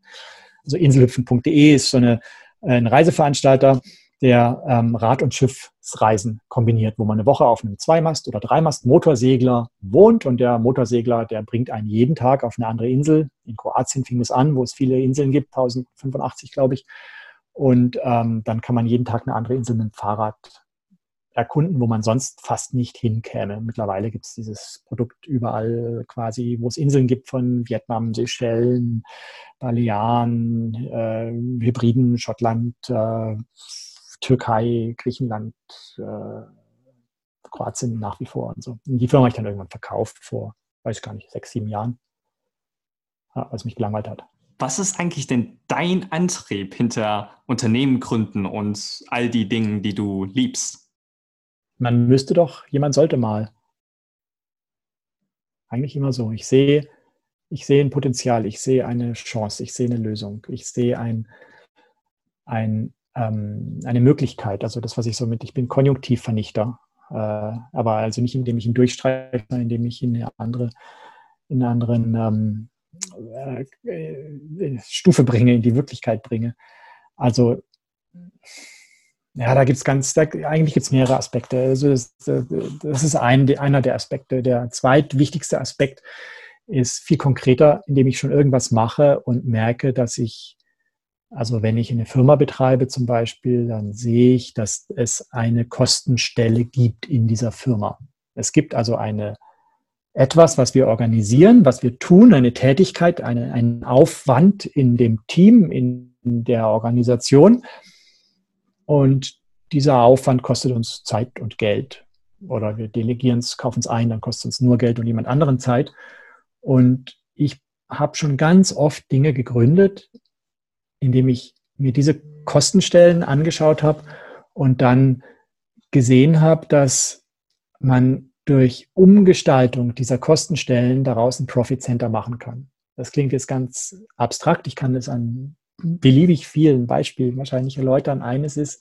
Also inselhüpfen.de ist so eine, ein Reiseveranstalter, der ähm, Rad- und Schiffsreisen kombiniert, wo man eine Woche auf einem Zweimast- oder Dreimast-Motorsegler wohnt und der Motorsegler, der bringt einen jeden Tag auf eine andere Insel. In Kroatien fing es an, wo es viele Inseln gibt, 1085 glaube ich. Und ähm, dann kann man jeden Tag eine andere Insel mit dem Fahrrad erkunden, wo man sonst fast nicht hinkäme. Mittlerweile gibt es dieses Produkt überall quasi, wo es Inseln gibt von Vietnam, Seychellen, Balearen, äh, Hybriden, Schottland, äh, Türkei, Griechenland, äh, Kroatien nach wie vor und so. Und die Firma habe ich dann irgendwann verkauft vor, weiß ich gar nicht, sechs, sieben Jahren, ja, als mich gelangweilt hat. Was ist eigentlich denn dein Antrieb hinter Unternehmen gründen und all die Dinge, die du liebst? Man müsste doch, jemand sollte mal. Eigentlich immer so. Ich sehe, ich sehe ein Potenzial, ich sehe eine Chance, ich sehe eine Lösung, ich sehe ein, ein ähm, eine Möglichkeit. Also das, was ich so mit, ich bin Konjunktivvernichter, äh, aber also nicht indem ich ihn durchstreiche, sondern indem ich ihn in eine andere, in eine anderen ähm, äh, Stufe bringe, in die Wirklichkeit bringe. Also ja, da gibt es ganz, da, eigentlich gibt es mehrere Aspekte. Also das, das ist ein, einer der Aspekte. Der zweitwichtigste Aspekt ist viel konkreter, indem ich schon irgendwas mache und merke, dass ich also wenn ich eine Firma betreibe zum Beispiel, dann sehe ich, dass es eine Kostenstelle gibt in dieser Firma. Es gibt also eine etwas, was wir organisieren, was wir tun, eine Tätigkeit, eine, einen Aufwand in dem Team, in der Organisation. Und dieser Aufwand kostet uns Zeit und Geld. Oder wir delegieren es, kaufen es ein, dann kostet es uns nur Geld und jemand anderen Zeit. Und ich habe schon ganz oft Dinge gegründet, indem ich mir diese Kostenstellen angeschaut habe und dann gesehen habe, dass man durch Umgestaltung dieser Kostenstellen daraus ein Profit Center machen kann. Das klingt jetzt ganz abstrakt. Ich kann das an beliebig vielen Beispielen wahrscheinlich erläutern. Eines ist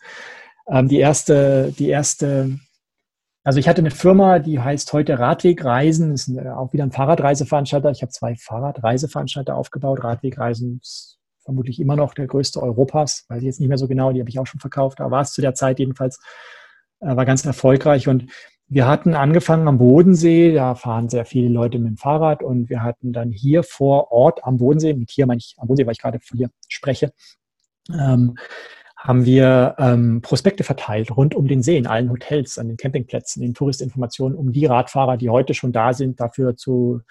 ähm, die erste, die erste, also ich hatte eine Firma, die heißt heute Radwegreisen, ist auch wieder ein Fahrradreiseveranstalter. Ich habe zwei Fahrradreiseveranstalter aufgebaut. Radwegreisen ist vermutlich immer noch der größte Europas, weiß ich jetzt nicht mehr so genau, die habe ich auch schon verkauft, aber war es zu der Zeit jedenfalls, äh, war ganz erfolgreich. Und wir hatten angefangen am Bodensee, da fahren sehr viele Leute mit dem Fahrrad und wir hatten dann hier vor Ort am Bodensee, mit hier meine ich am Bodensee, weil ich gerade von hier spreche, ähm, haben wir ähm, Prospekte verteilt rund um den See, in allen Hotels, an den Campingplätzen, in Touristinformationen, um die Radfahrer, die heute schon da sind, dafür zu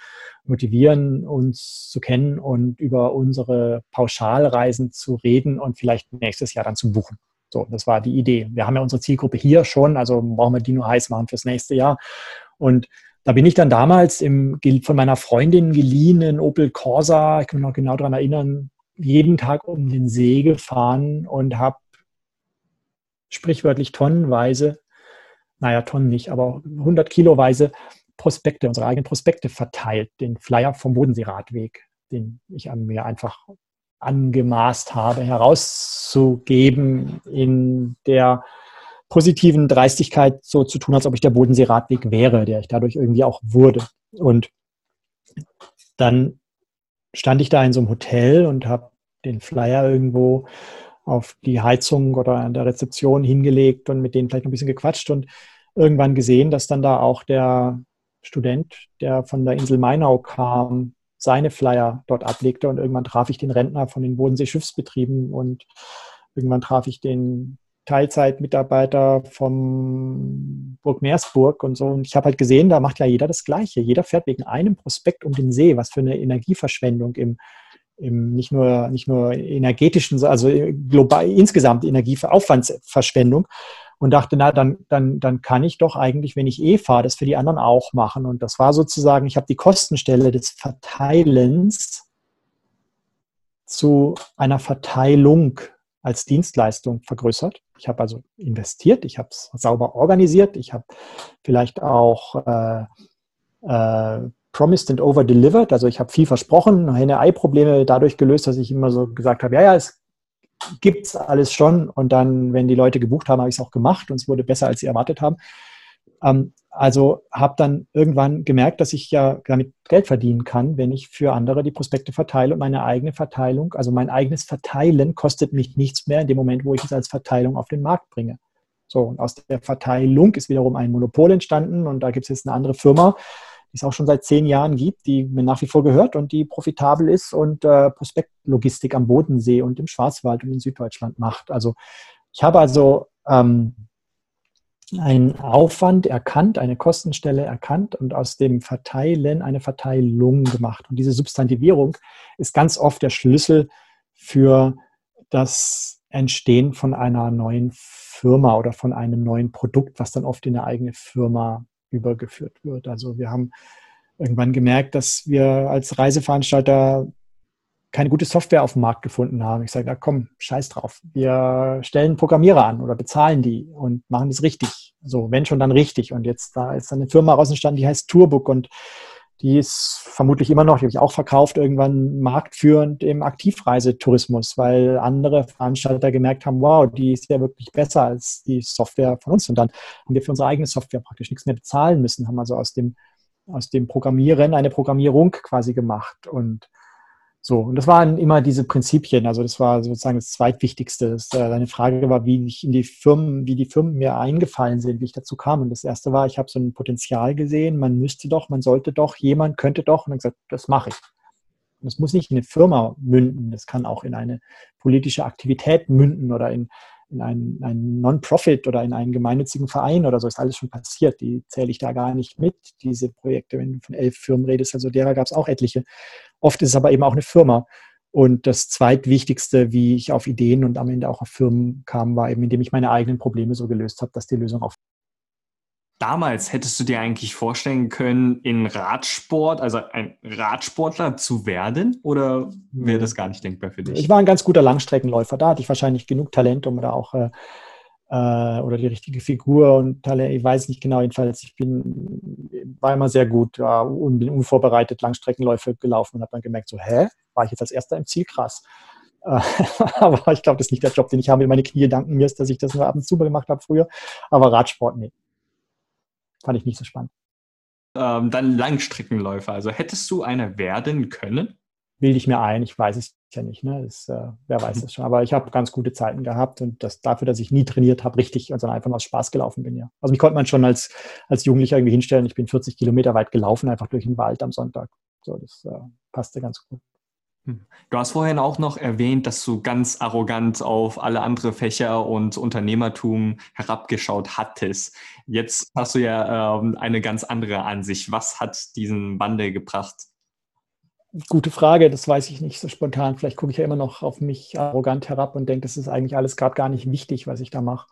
motivieren, uns zu kennen und über unsere Pauschalreisen zu reden und vielleicht nächstes Jahr dann zu buchen. So, das war die Idee. Wir haben ja unsere Zielgruppe hier schon, also brauchen wir die nur heiß machen fürs nächste Jahr. Und da bin ich dann damals im von meiner Freundin geliehenen Opel Corsa, ich kann mich noch genau daran erinnern, jeden Tag um den See gefahren und habe sprichwörtlich tonnenweise, naja, Tonnen nicht, aber 100 Kiloweise Prospekte, unsere eigenen Prospekte verteilt, den Flyer vom Bodenseeradweg, den ich mir einfach angemaßt habe, herauszugeben in der positiven Dreistigkeit so zu tun, als ob ich der Bodenseeradweg wäre, der ich dadurch irgendwie auch wurde. Und dann stand ich da in so einem Hotel und habe den Flyer irgendwo auf die Heizung oder an der Rezeption hingelegt und mit denen vielleicht ein bisschen gequatscht und irgendwann gesehen, dass dann da auch der Student, der von der Insel Mainau kam, seine Flyer dort ablegte und irgendwann traf ich den Rentner von den Bodensee-Schiffsbetrieben und irgendwann traf ich den Teilzeitmitarbeiter vom Burg Meersburg und so. Und ich habe halt gesehen, da macht ja jeder das Gleiche. Jeder fährt wegen einem Prospekt um den See. Was für eine Energieverschwendung im, im nicht nur, nicht nur energetischen, also global insgesamt Energieaufwandsverschwendung. Und dachte, na, dann, dann, dann kann ich doch eigentlich, wenn ich eh fahre, das für die anderen auch machen. Und das war sozusagen, ich habe die Kostenstelle des Verteilens zu einer Verteilung als Dienstleistung vergrößert. Ich habe also investiert, ich habe es sauber organisiert, ich habe vielleicht auch äh, äh, promised and over delivered, also ich habe viel versprochen, Henne-Ei-Probleme dadurch gelöst, dass ich immer so gesagt habe, ja, ja, es gibt alles schon und dann, wenn die Leute gebucht haben, habe ich es auch gemacht und es wurde besser, als sie erwartet haben. Ähm, also habe dann irgendwann gemerkt, dass ich ja damit Geld verdienen kann, wenn ich für andere die Prospekte verteile und meine eigene Verteilung, also mein eigenes Verteilen kostet mich nichts mehr in dem Moment, wo ich es als Verteilung auf den Markt bringe. So, und aus der Verteilung ist wiederum ein Monopol entstanden und da gibt es jetzt eine andere Firma, die es auch schon seit zehn Jahren gibt, die mir nach wie vor gehört und die profitabel ist und äh, Prospektlogistik am Bodensee und im Schwarzwald und in Süddeutschland macht. Also ich habe also ähm, einen Aufwand erkannt, eine Kostenstelle erkannt und aus dem Verteilen eine Verteilung gemacht. Und diese Substantivierung ist ganz oft der Schlüssel für das Entstehen von einer neuen Firma oder von einem neuen Produkt, was dann oft in eine eigene Firma übergeführt wird. Also wir haben irgendwann gemerkt, dass wir als Reiseveranstalter keine gute Software auf dem Markt gefunden haben. Ich sage, na komm, scheiß drauf. Wir stellen Programmierer an oder bezahlen die und machen das richtig. So, wenn schon, dann richtig. Und jetzt, da ist eine Firma rausgestanden, die heißt Tourbook und die ist vermutlich immer noch, die habe ich auch verkauft, irgendwann marktführend im Aktivreisetourismus, weil andere Veranstalter gemerkt haben, wow, die ist ja wirklich besser als die Software von uns. Und dann haben wir für unsere eigene Software praktisch nichts mehr bezahlen müssen, haben also aus dem, aus dem Programmieren eine Programmierung quasi gemacht. Und so, und das waren immer diese Prinzipien. Also das war sozusagen das Zweitwichtigste. Äh, deine Frage war, wie ich in die Firmen, wie die Firmen mir eingefallen sind, wie ich dazu kam. Und das erste war, ich habe so ein Potenzial gesehen, man müsste doch, man sollte doch, jemand könnte doch. Und dann gesagt, das mache ich. Das muss nicht in eine Firma münden, das kann auch in eine politische Aktivität münden oder in, in einen, einen Non-Profit oder in einen gemeinnützigen Verein oder so ist alles schon passiert. Die zähle ich da gar nicht mit, diese Projekte. Wenn du von elf Firmen redest, also derer gab es auch etliche. Oft ist es aber eben auch eine Firma. Und das zweitwichtigste, wie ich auf Ideen und am Ende auch auf Firmen kam, war eben, indem ich meine eigenen Probleme so gelöst habe, dass die Lösung auf. Damals hättest du dir eigentlich vorstellen können, in Radsport, also ein Radsportler zu werden? Oder wäre das gar nicht denkbar für dich? Ich war ein ganz guter Langstreckenläufer. Da hatte ich wahrscheinlich genug Talent, um da auch äh, äh, oder die richtige Figur und Talent, ich weiß nicht genau, jedenfalls, ich bin, war immer sehr gut, ja, und bin unvorbereitet Langstreckenläufe gelaufen und habe dann gemerkt, so, hä, war ich jetzt als Erster im Ziel, krass. Äh, [LAUGHS] aber ich glaube, das ist nicht der Job, den ich habe. Meine Knie danken mir, dass ich das nur ab und zu gemacht habe früher. Aber Radsport, nee. Fand ich nicht so spannend. Ähm, dann Langstreckenläufer. Also hättest du einer werden können? bilde ich mir ein. Ich weiß es ja nicht. Ne? Das, äh, wer weiß das schon. Aber ich habe ganz gute Zeiten gehabt und das dafür, dass ich nie trainiert habe, richtig und sondern einfach nur aus Spaß gelaufen bin. Ja. Also mich konnte man schon als, als Jugendlicher irgendwie hinstellen. Ich bin 40 Kilometer weit gelaufen, einfach durch den Wald am Sonntag. So, das äh, passte ganz gut. Hm. Du hast vorhin auch noch erwähnt, dass du ganz arrogant auf alle andere Fächer und Unternehmertum herabgeschaut hattest. Jetzt hast du ja ähm, eine ganz andere Ansicht. Was hat diesen Wandel gebracht? Gute Frage, das weiß ich nicht so spontan. Vielleicht gucke ich ja immer noch auf mich arrogant herab und denke, das ist eigentlich alles gerade gar nicht wichtig, was ich da mache.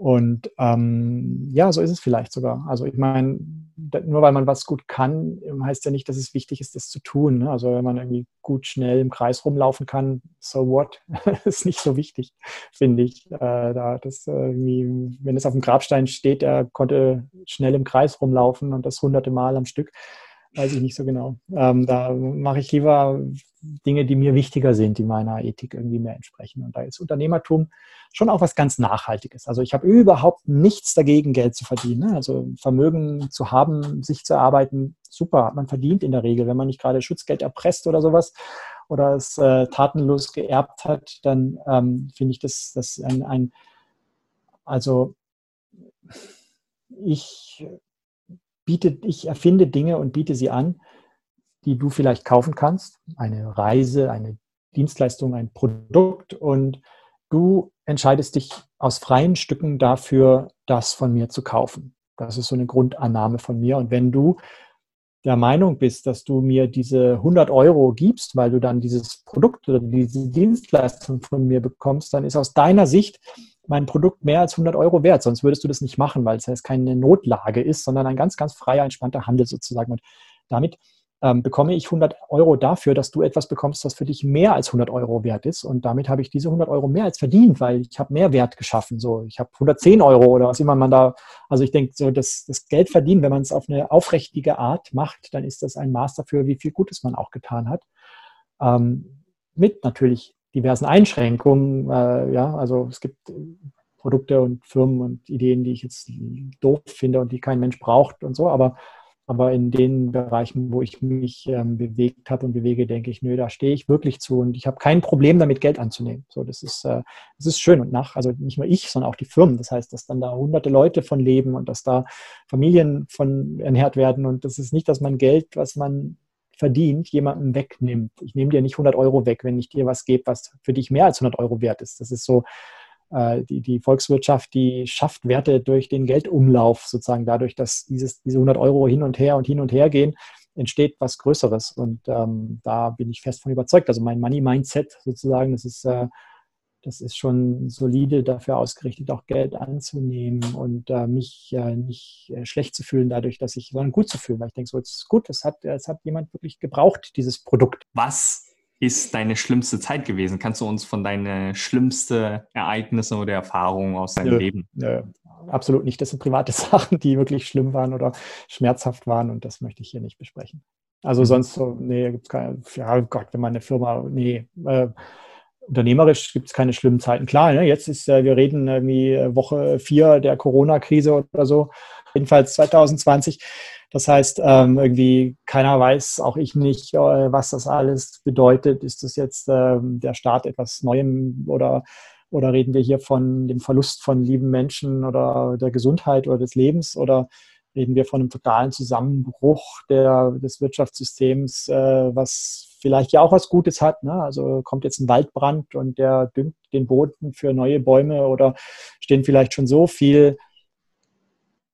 Und ähm, ja, so ist es vielleicht sogar. Also ich meine, nur weil man was gut kann, heißt ja nicht, dass es wichtig ist, das zu tun. Ne? Also wenn man irgendwie gut schnell im Kreis rumlaufen kann, so what, [LAUGHS] ist nicht so wichtig, finde ich. Äh, da das irgendwie, wenn es auf dem Grabstein steht, er konnte schnell im Kreis rumlaufen und das hunderte Mal am Stück, weiß ich nicht so genau. Ähm, da mache ich lieber Dinge, die mir wichtiger sind, die meiner Ethik irgendwie mehr entsprechen. Und da ist Unternehmertum schon auch was ganz Nachhaltiges. Also ich habe überhaupt nichts dagegen, Geld zu verdienen. Ne? Also Vermögen zu haben, sich zu erarbeiten, super, hat man verdient in der Regel. Wenn man nicht gerade Schutzgeld erpresst oder sowas oder es äh, tatenlos geerbt hat, dann ähm, finde ich das, das ein, ein also ich biete, ich erfinde Dinge und biete sie an, die du vielleicht kaufen kannst. Eine Reise, eine Dienstleistung, ein Produkt und du entscheidest dich aus freien Stücken dafür, das von mir zu kaufen. Das ist so eine Grundannahme von mir. Und wenn du der Meinung bist, dass du mir diese 100 Euro gibst, weil du dann dieses Produkt oder diese Dienstleistung von mir bekommst, dann ist aus deiner Sicht mein Produkt mehr als 100 Euro wert. Sonst würdest du das nicht machen, weil es heißt keine Notlage ist, sondern ein ganz, ganz freier, entspannter Handel sozusagen. Und damit ähm, bekomme ich 100 Euro dafür, dass du etwas bekommst, was für dich mehr als 100 Euro wert ist. Und damit habe ich diese 100 Euro mehr als verdient, weil ich habe mehr Wert geschaffen. So, ich habe 110 Euro oder was immer man da, also ich denke, so das, das Geld verdienen, wenn man es auf eine aufrichtige Art macht, dann ist das ein Maß dafür, wie viel Gutes man auch getan hat. Ähm, mit natürlich diversen Einschränkungen. Äh, ja, also es gibt Produkte und Firmen und Ideen, die ich jetzt doof finde und die kein Mensch braucht und so, aber aber in den Bereichen, wo ich mich ähm, bewegt habe und bewege, denke ich, nö, da stehe ich wirklich zu und ich habe kein Problem damit, Geld anzunehmen. So, das ist, äh, das ist schön und nach, also nicht nur ich, sondern auch die Firmen. Das heißt, dass dann da hunderte Leute von leben und dass da Familien von ernährt werden und das ist nicht, dass man Geld, was man verdient, jemandem wegnimmt. Ich nehme dir nicht 100 Euro weg, wenn ich dir was gebe, was für dich mehr als 100 Euro wert ist. Das ist so, äh, die, die Volkswirtschaft, die schafft Werte durch den Geldumlauf, sozusagen dadurch, dass dieses, diese 100 Euro hin und her und hin und her gehen, entsteht was Größeres. Und ähm, da bin ich fest von überzeugt. Also mein Money-Mindset sozusagen, das ist, äh, das ist schon solide dafür ausgerichtet, auch Geld anzunehmen und äh, mich äh, nicht äh, schlecht zu fühlen dadurch, dass ich, sondern gut zu fühlen, weil ich denke, so, es ist gut, es hat, es hat jemand wirklich gebraucht, dieses Produkt. Was ist deine schlimmste Zeit gewesen? Kannst du uns von deinen schlimmsten Ereignissen oder Erfahrungen aus deinem nö, Leben? Nö, absolut nicht. Das sind private [LAUGHS] Sachen, die wirklich schlimm waren oder schmerzhaft waren und das möchte ich hier nicht besprechen. Also mhm. sonst so, nee, gibt es keine, ja oh Gott, wenn man eine Firma, nee, äh, unternehmerisch gibt es keine schlimmen Zeiten. Klar, ne, jetzt ist, äh, wir reden irgendwie Woche vier der Corona-Krise oder so, jedenfalls 2020 das heißt, ähm, irgendwie keiner weiß, auch ich nicht, äh, was das alles bedeutet. Ist das jetzt ähm, der Start etwas Neuem oder, oder reden wir hier von dem Verlust von lieben Menschen oder der Gesundheit oder des Lebens oder reden wir von einem totalen Zusammenbruch der, des Wirtschaftssystems, äh, was vielleicht ja auch was Gutes hat. Ne? Also kommt jetzt ein Waldbrand und der düngt den Boden für neue Bäume oder stehen vielleicht schon so viel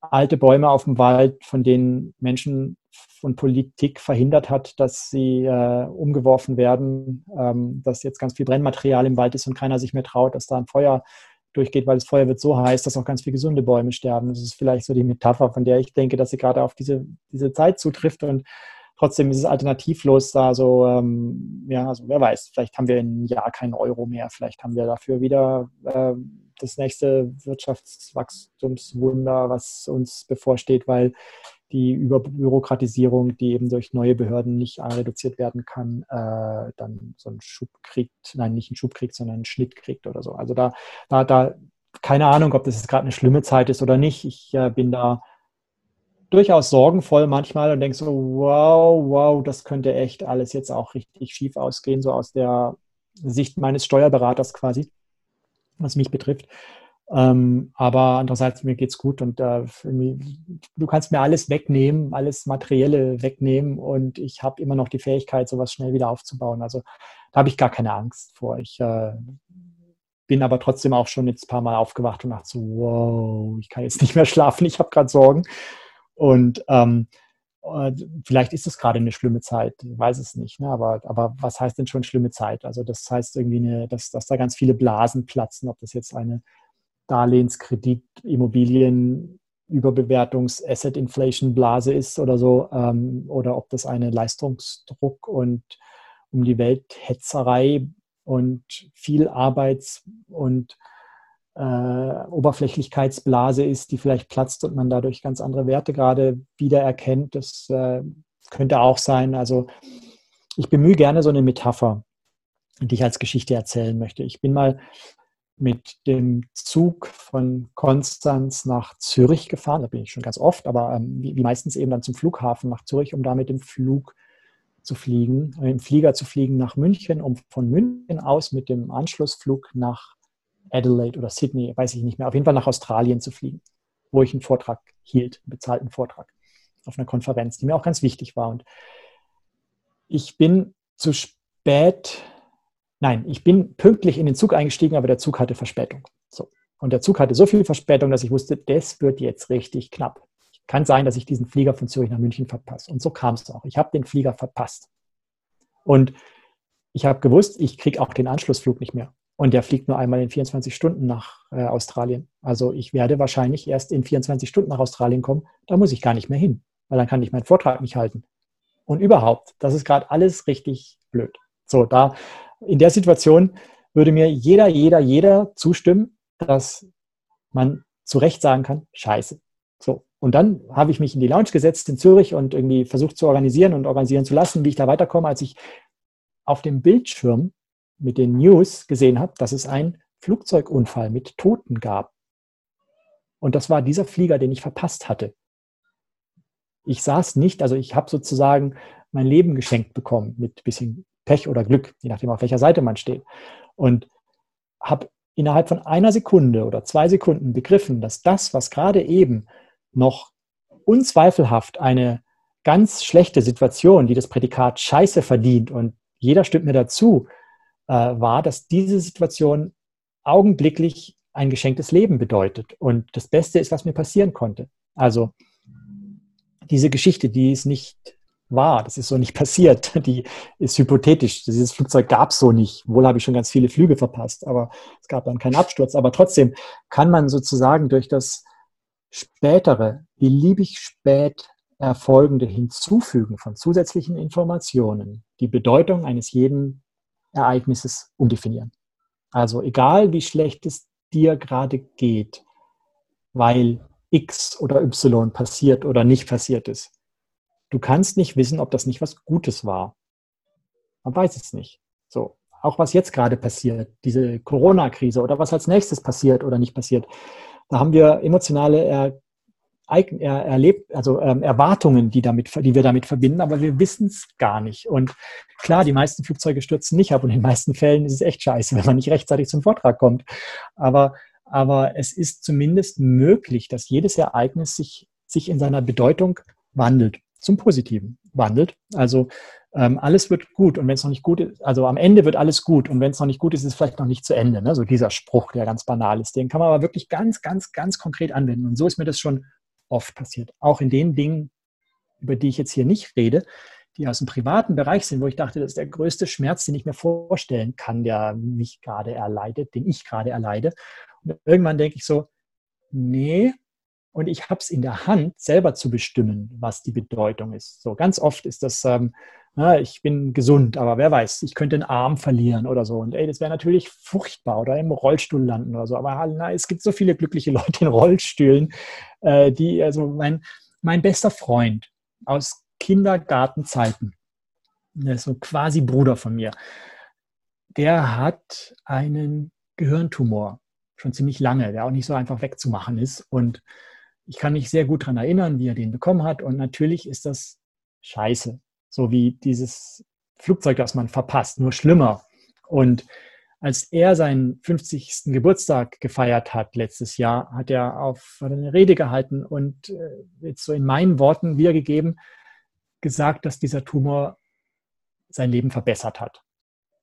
alte Bäume auf dem Wald, von denen Menschen und Politik verhindert hat, dass sie äh, umgeworfen werden, ähm, dass jetzt ganz viel Brennmaterial im Wald ist und keiner sich mehr traut, dass da ein Feuer durchgeht, weil das Feuer wird so heiß, dass auch ganz viele gesunde Bäume sterben. Das ist vielleicht so die Metapher, von der ich denke, dass sie gerade auf diese, diese Zeit zutrifft und trotzdem ist es alternativlos da so, ähm, ja, also wer weiß, vielleicht haben wir in einem Jahr keinen Euro mehr, vielleicht haben wir dafür wieder ähm, das nächste Wirtschaftswachstumswunder, was uns bevorsteht, weil die Überbürokratisierung, die eben durch neue Behörden nicht reduziert werden kann, äh, dann so einen Schub kriegt, nein, nicht einen Schub kriegt, sondern einen Schnitt kriegt oder so. Also da, da, da keine Ahnung, ob das jetzt gerade eine schlimme Zeit ist oder nicht. Ich äh, bin da durchaus sorgenvoll manchmal und denke so, wow, wow, das könnte echt alles jetzt auch richtig schief ausgehen, so aus der Sicht meines Steuerberaters quasi was mich betrifft. Ähm, aber andererseits, mir geht es gut und äh, du kannst mir alles wegnehmen, alles Materielle wegnehmen und ich habe immer noch die Fähigkeit, sowas schnell wieder aufzubauen. Also da habe ich gar keine Angst vor. Ich äh, bin aber trotzdem auch schon jetzt ein paar Mal aufgewacht und dachte so, wow, ich kann jetzt nicht mehr schlafen, ich habe gerade Sorgen. Und ähm, äh, vielleicht ist es gerade eine schlimme Zeit, ich weiß es nicht. Ne? Aber, aber was heißt denn schon schlimme Zeit? Also das heißt irgendwie, eine, dass, dass da ganz viele Blasen platzen, ob das jetzt eine Darlehenskredit, Immobilien, Überbewertungs Asset Inflation Blase ist oder so, ähm, oder ob das eine Leistungsdruck und um die Welt Hetzerei und viel Arbeits- und äh, Oberflächlichkeitsblase ist, die vielleicht platzt und man dadurch ganz andere Werte gerade wieder erkennt. Das äh, könnte auch sein. Also ich bemühe gerne so eine Metapher, die ich als Geschichte erzählen möchte. Ich bin mal mit dem Zug von Konstanz nach Zürich gefahren. Da bin ich schon ganz oft, aber ähm, wie, wie, meistens eben dann zum Flughafen nach Zürich, um da mit dem Flug zu fliegen, äh, im Flieger zu fliegen nach München, um von München aus mit dem Anschlussflug nach Adelaide oder Sydney, weiß ich nicht mehr, auf jeden Fall nach Australien zu fliegen, wo ich einen Vortrag hielt, einen bezahlten Vortrag auf einer Konferenz, die mir auch ganz wichtig war. Und ich bin zu spät, nein, ich bin pünktlich in den Zug eingestiegen, aber der Zug hatte Verspätung. So. Und der Zug hatte so viel Verspätung, dass ich wusste, das wird jetzt richtig knapp. Kann sein, dass ich diesen Flieger von Zürich nach München verpasse. Und so kam es auch. Ich habe den Flieger verpasst. Und ich habe gewusst, ich kriege auch den Anschlussflug nicht mehr. Und der fliegt nur einmal in 24 Stunden nach äh, Australien. Also ich werde wahrscheinlich erst in 24 Stunden nach Australien kommen. Da muss ich gar nicht mehr hin, weil dann kann ich meinen Vortrag nicht halten. Und überhaupt, das ist gerade alles richtig blöd. So, da in der Situation würde mir jeder, jeder, jeder zustimmen, dass man zu Recht sagen kann, scheiße. So. Und dann habe ich mich in die Lounge gesetzt in Zürich und irgendwie versucht zu organisieren und organisieren zu lassen, wie ich da weiterkomme, als ich auf dem Bildschirm mit den News gesehen habe, dass es einen Flugzeugunfall mit Toten gab. Und das war dieser Flieger, den ich verpasst hatte. Ich saß nicht, also ich habe sozusagen mein Leben geschenkt bekommen mit bisschen Pech oder Glück, je nachdem, auf welcher Seite man steht. Und habe innerhalb von einer Sekunde oder zwei Sekunden begriffen, dass das, was gerade eben noch unzweifelhaft eine ganz schlechte Situation, die das Prädikat Scheiße verdient und jeder stimmt mir dazu, äh, war, dass diese Situation augenblicklich ein geschenktes Leben bedeutet und das Beste ist, was mir passieren konnte. Also diese Geschichte, die ist nicht wahr, das ist so nicht passiert, [LAUGHS] die ist hypothetisch. Dieses Flugzeug gab es so nicht. Wohl habe ich schon ganz viele Flüge verpasst, aber es gab dann keinen Absturz. Aber trotzdem kann man sozusagen durch das spätere, beliebig spät erfolgende Hinzufügen von zusätzlichen Informationen die Bedeutung eines jeden Ereignisses umdefinieren. Also egal wie schlecht es dir gerade geht, weil X oder Y passiert oder nicht passiert ist, du kannst nicht wissen, ob das nicht was Gutes war. Man weiß es nicht. So, auch was jetzt gerade passiert, diese Corona-Krise oder was als nächstes passiert oder nicht passiert, da haben wir emotionale er, erlebt, also ähm, Erwartungen, die, damit, die wir damit verbinden, aber wir wissen es gar nicht. Und klar, die meisten Flugzeuge stürzen nicht ab und in den meisten Fällen ist es echt scheiße, wenn man nicht rechtzeitig zum Vortrag kommt. Aber, aber es ist zumindest möglich, dass jedes Ereignis sich, sich in seiner Bedeutung wandelt, zum Positiven wandelt. Also ähm, alles wird gut und wenn es noch nicht gut ist, also am Ende wird alles gut und wenn es noch nicht gut ist, ist es vielleicht noch nicht zu Ende. Ne? So dieser Spruch, der ganz banal ist, den kann man aber wirklich ganz, ganz, ganz konkret anwenden. Und so ist mir das schon oft passiert. Auch in den Dingen, über die ich jetzt hier nicht rede, die aus dem privaten Bereich sind, wo ich dachte, das ist der größte Schmerz, den ich mir vorstellen kann, der mich gerade erleidet, den ich gerade erleide. Und irgendwann denke ich so, nee, und ich habe es in der Hand, selber zu bestimmen, was die Bedeutung ist. So ganz oft ist das, ähm, na, ich bin gesund, aber wer weiß, ich könnte einen Arm verlieren oder so. Und ey, das wäre natürlich furchtbar oder im Rollstuhl landen oder so. Aber na, es gibt so viele glückliche [LAUGHS] Leute in Rollstühlen, äh, die, also mein, mein bester Freund aus Kindergartenzeiten, der ist so quasi Bruder von mir, der hat einen Gehirntumor schon ziemlich lange, der auch nicht so einfach wegzumachen ist. Und ich kann mich sehr gut daran erinnern, wie er den bekommen hat. Und natürlich ist das scheiße. So wie dieses Flugzeug, das man verpasst, nur schlimmer. Und als er seinen 50. Geburtstag gefeiert hat letztes Jahr, hat er auf eine Rede gehalten und äh, jetzt so in meinen Worten wiedergegeben, gesagt, dass dieser Tumor sein Leben verbessert hat.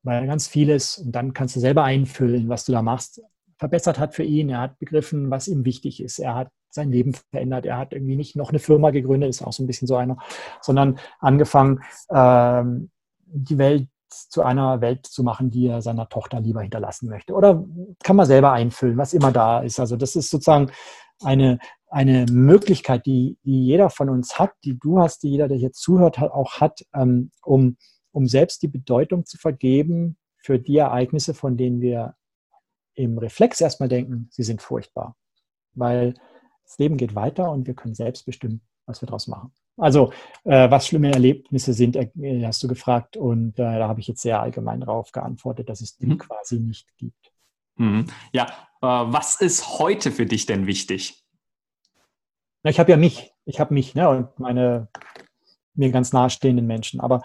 Weil ganz vieles, und dann kannst du selber einfüllen, was du da machst, verbessert hat für ihn. Er hat begriffen, was ihm wichtig ist. Er hat sein Leben verändert. Er hat irgendwie nicht noch eine Firma gegründet, ist auch so ein bisschen so einer, sondern angefangen, ähm, die Welt zu einer Welt zu machen, die er seiner Tochter lieber hinterlassen möchte. Oder kann man selber einfüllen, was immer da ist. Also das ist sozusagen eine, eine Möglichkeit, die, die jeder von uns hat, die du hast, die jeder, der hier zuhört, auch hat, ähm, um, um selbst die Bedeutung zu vergeben für die Ereignisse, von denen wir im Reflex erstmal denken, sie sind furchtbar. Weil das Leben geht weiter und wir können selbst bestimmen, was wir daraus machen. Also, äh, was schlimme Erlebnisse sind, äh, hast du gefragt. Und äh, da habe ich jetzt sehr allgemein darauf geantwortet, dass es die mhm. quasi nicht gibt. Mhm. Ja, äh, was ist heute für dich denn wichtig? Na, ich habe ja mich. Ich habe mich ne, und meine mir ganz nahestehenden Menschen. Aber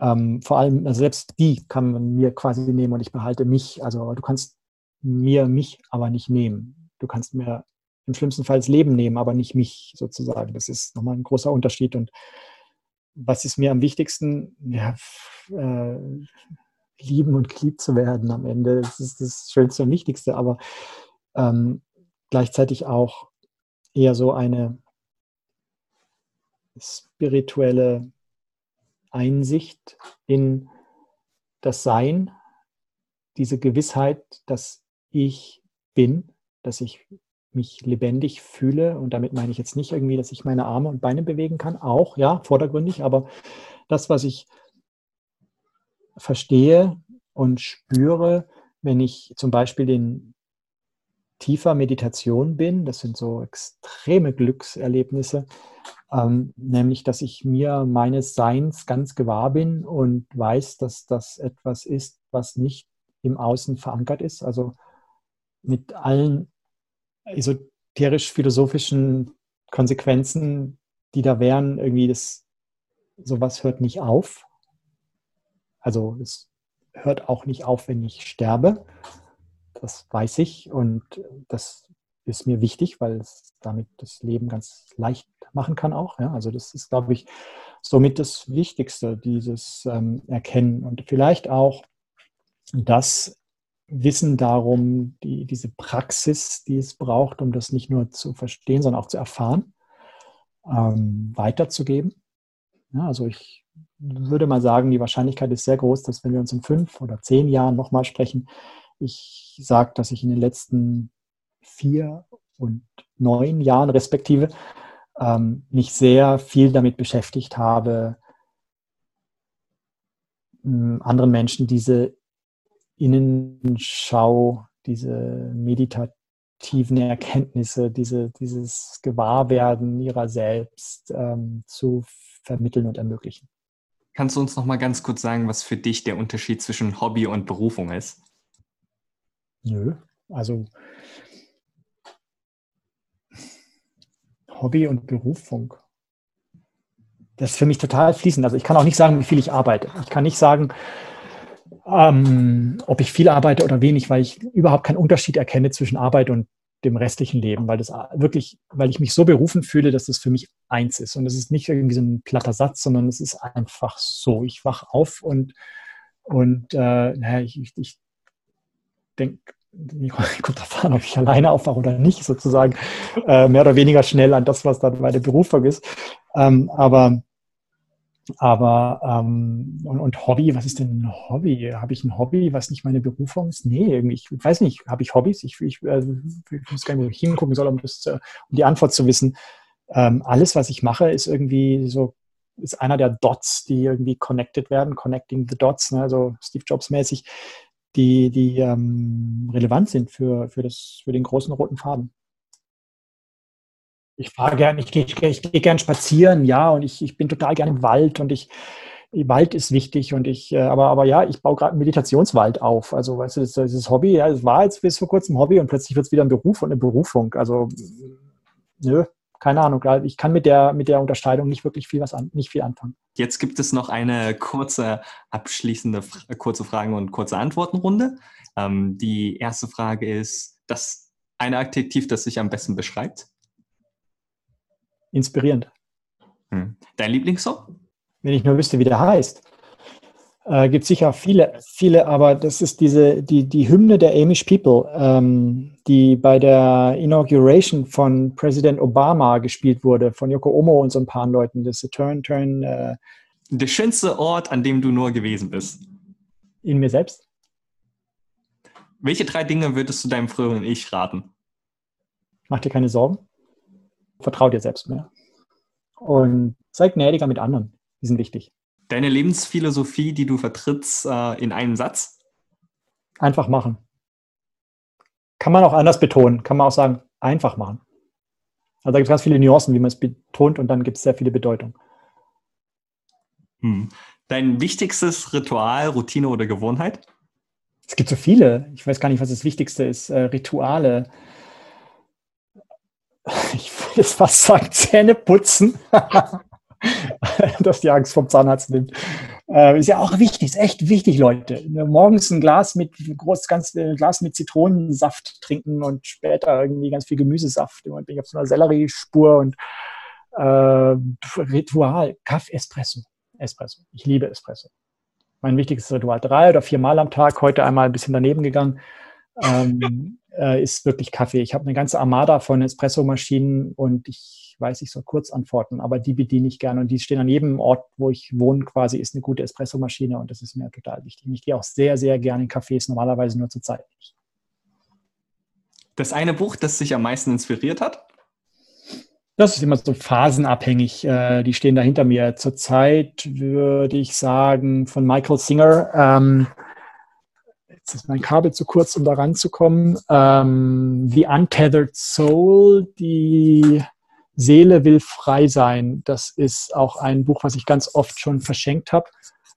ähm, vor allem, also selbst die kann man mir quasi nehmen und ich behalte mich. Also, du kannst mir mich aber nicht nehmen. Du kannst mir im schlimmsten Fall das Leben nehmen, aber nicht mich sozusagen. Das ist nochmal ein großer Unterschied. Und was ist mir am wichtigsten? Ja, äh, lieben und geliebt zu werden am Ende. Das ist das Schönste und Wichtigste. Aber ähm, gleichzeitig auch eher so eine spirituelle Einsicht in das Sein, diese Gewissheit, dass ich bin, dass ich mich lebendig fühle. Und damit meine ich jetzt nicht irgendwie, dass ich meine Arme und Beine bewegen kann, auch, ja, vordergründig, aber das, was ich verstehe und spüre, wenn ich zum Beispiel in tiefer Meditation bin, das sind so extreme Glückserlebnisse, ähm, nämlich dass ich mir meines Seins ganz gewahr bin und weiß, dass das etwas ist, was nicht im Außen verankert ist. Also mit allen esoterisch-philosophischen Konsequenzen, die da wären, irgendwie das, sowas hört nicht auf. Also es hört auch nicht auf, wenn ich sterbe. Das weiß ich und das ist mir wichtig, weil es damit das Leben ganz leicht machen kann auch. Ja? Also das ist, glaube ich, somit das Wichtigste, dieses ähm, Erkennen und vielleicht auch das Wissen darum, die, diese Praxis, die es braucht, um das nicht nur zu verstehen, sondern auch zu erfahren, ähm, weiterzugeben. Ja, also ich würde mal sagen, die Wahrscheinlichkeit ist sehr groß, dass wenn wir uns in fünf oder zehn Jahren nochmal sprechen, ich sage, dass ich in den letzten vier und neun Jahren respektive ähm, mich sehr viel damit beschäftigt habe, anderen Menschen diese Innenschau, diese meditativen Erkenntnisse, diese, dieses Gewahrwerden ihrer selbst ähm, zu vermitteln und ermöglichen. Kannst du uns noch mal ganz kurz sagen, was für dich der Unterschied zwischen Hobby und Berufung ist? Nö, also Hobby und Berufung. Das ist für mich total fließend. Also ich kann auch nicht sagen, wie viel ich arbeite. Ich kann nicht sagen, ähm, ob ich viel arbeite oder wenig, weil ich überhaupt keinen Unterschied erkenne zwischen Arbeit und dem restlichen Leben, weil das wirklich, weil ich mich so berufen fühle, dass das für mich eins ist. Und es ist nicht irgendwie so ein platter Satz, sondern es ist einfach so. Ich wach auf und, und äh, naja, ich, ich, ich denke, [LAUGHS] kommt darauf an, ob ich alleine aufwache oder nicht, sozusagen, äh, mehr oder weniger schnell an das, was dann meine Berufung ist. Ähm, aber aber ähm, und, und, Hobby, was ist denn ein Hobby? Habe ich ein Hobby, was nicht meine Berufung ist? Nee, ich weiß nicht, habe ich Hobbys? Ich, ich, äh, ich weiß gar nicht, wo ich hingucken soll, um, das, um die Antwort zu wissen. Ähm, alles, was ich mache, ist irgendwie so, ist einer der Dots, die irgendwie connected werden, connecting the dots, ne, so Steve Jobs mäßig, die, die ähm, relevant sind für, für, das, für den großen roten Faden ich fahre gerne, ich gehe geh gern spazieren, ja, und ich, ich bin total gerne im Wald und ich, Wald ist wichtig und ich, äh, aber, aber ja, ich baue gerade einen Meditationswald auf. Also, weißt du, das, das Hobby, ja, es war jetzt bis vor kurzem Hobby und plötzlich wird es wieder ein Beruf und eine Berufung. Also, nö, keine Ahnung. Ich kann mit der, mit der Unterscheidung nicht wirklich viel was an, nicht viel anfangen. Jetzt gibt es noch eine kurze abschließende kurze Fragen- und kurze Antwortenrunde. Ähm, die erste Frage ist, das eine Adjektiv, das sich am besten beschreibt? Inspirierend. Hm. Dein Lieblingssong? Wenn ich nur wüsste, wie der heißt. Äh, gibt sicher viele, viele, aber das ist diese, die, die Hymne der Amish People, ähm, die bei der Inauguration von Präsident Obama gespielt wurde, von Yoko Ono und so ein paar Leuten. Das ist Turn, Turn. Äh, der schönste Ort, an dem du nur gewesen bist? In mir selbst. Welche drei Dinge würdest du deinem früheren Ich raten? Mach dir keine Sorgen vertrau dir selbst mehr. Und sei gnädiger mit anderen. Die sind wichtig. Deine Lebensphilosophie, die du vertrittst, äh, in einem Satz? Einfach machen. Kann man auch anders betonen. Kann man auch sagen, einfach machen. Also da gibt es ganz viele Nuancen, wie man es betont und dann gibt es sehr viele Bedeutungen. Hm. Dein wichtigstes Ritual, Routine oder Gewohnheit? Es gibt so viele. Ich weiß gar nicht, was das Wichtigste ist. Äh, Rituale [LAUGHS] ich will jetzt fast sagen, Zähne putzen, [LAUGHS] dass die Angst vom Zahnarzt nimmt. Äh, ist ja auch wichtig, ist echt wichtig, Leute. Morgens ein Glas mit groß, ganz ein Glas mit Zitronensaft trinken und später irgendwie ganz viel Gemüsesaft. Im bin ich auf so einer Selleriespur und äh, Ritual, Kaffee, Espresso. Espresso. Ich liebe Espresso. Mein wichtigstes Ritual. Drei oder vier Mal am Tag, heute einmal ein bisschen daneben gegangen. Ähm, äh, ist wirklich Kaffee. Ich habe eine ganze Armada von Espresso-Maschinen und ich weiß, ich soll kurz antworten, aber die bediene ich gerne und die stehen an jedem Ort, wo ich wohne, quasi ist eine gute Espresso-Maschine und das ist mir total wichtig. Ich gehe auch sehr, sehr gerne in Cafés, normalerweise nur zur Zeit nicht. Das eine Buch, das sich am meisten inspiriert hat? Das ist immer so phasenabhängig. Äh, die stehen da hinter mir. Zurzeit würde ich sagen von Michael Singer. Ähm, jetzt ist mein Kabel zu kurz, um da ranzukommen. Ähm, The Untethered Soul, die Seele will frei sein. Das ist auch ein Buch, was ich ganz oft schon verschenkt habe.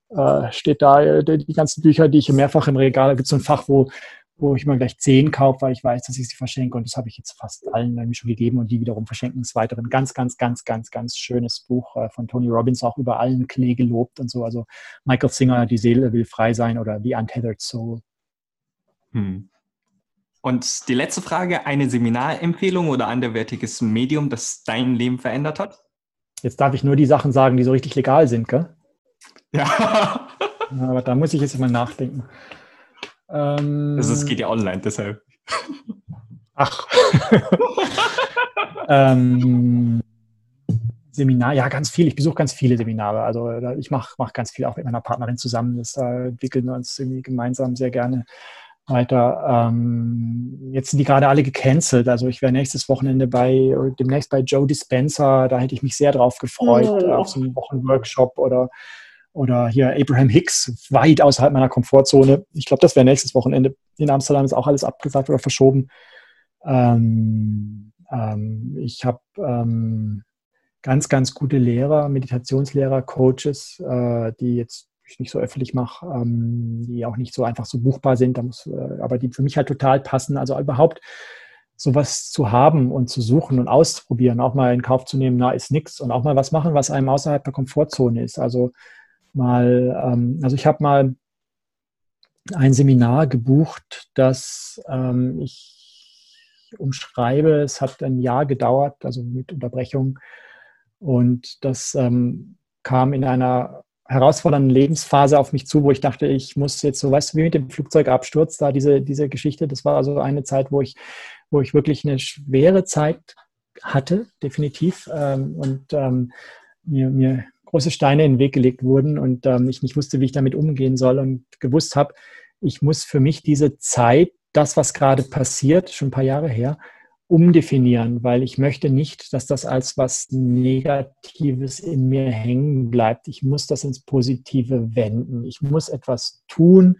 Äh, steht da die ganzen Bücher, die ich mehrfach im Regal, da gibt es so ein Fach, wo wo ich mal gleich zehn kaufe, weil ich weiß, dass ich sie verschenke. Und das habe ich jetzt fast allen irgendwie schon gegeben und die wiederum verschenken es weiter. Ein ganz, ganz, ganz, ganz, ganz schönes Buch äh, von Tony Robbins, auch über allen Klee gelobt und so. Also Michael Singer, Die Seele will frei sein oder The Untethered Soul. Hm. Und die letzte Frage, eine Seminarempfehlung oder anderwertiges Medium, das dein Leben verändert hat? Jetzt darf ich nur die Sachen sagen, die so richtig legal sind, gell? Ja. [LAUGHS] Aber da muss ich jetzt mal nachdenken. Ähm, also es geht ja online, deshalb. Ach. [LAUGHS] ähm, Seminar, ja, ganz viel. Ich besuche ganz viele Seminare. Also ich mache mach ganz viel auch mit meiner Partnerin zusammen. Das äh, entwickeln wir uns irgendwie gemeinsam sehr gerne weiter. Ähm, jetzt sind die gerade alle gecancelt. Also ich wäre nächstes Wochenende bei, demnächst bei Joe Dispenza. Da hätte ich mich sehr drauf gefreut, oh. auf so einen Wochenworkshop oder oder hier Abraham Hicks, weit außerhalb meiner Komfortzone. Ich glaube, das wäre nächstes Wochenende. In Amsterdam ist auch alles abgesagt oder verschoben. Ähm, ähm, ich habe ähm, ganz, ganz gute Lehrer, Meditationslehrer, Coaches, äh, die jetzt ich nicht so öffentlich mache, ähm, die auch nicht so einfach so buchbar sind, muss, äh, aber die für mich halt total passen. Also überhaupt sowas zu haben und zu suchen und auszuprobieren, auch mal in Kauf zu nehmen, na, ist nichts und auch mal was machen, was einem außerhalb der Komfortzone ist. Also mal, ähm, also ich habe mal ein Seminar gebucht, das ähm, ich umschreibe. Es hat ein Jahr gedauert, also mit Unterbrechung. Und das ähm, kam in einer herausfordernden Lebensphase auf mich zu, wo ich dachte, ich muss jetzt so, weißt du, wie mit dem Flugzeugabsturz, da diese, diese Geschichte, das war also eine Zeit, wo ich, wo ich wirklich eine schwere Zeit hatte, definitiv. Ähm, und ähm, mir, mir große Steine in den Weg gelegt wurden und ähm, ich nicht wusste, wie ich damit umgehen soll und gewusst habe, ich muss für mich diese Zeit, das, was gerade passiert, schon ein paar Jahre her, umdefinieren, weil ich möchte nicht, dass das als was Negatives in mir hängen bleibt. Ich muss das ins Positive wenden. Ich muss etwas tun,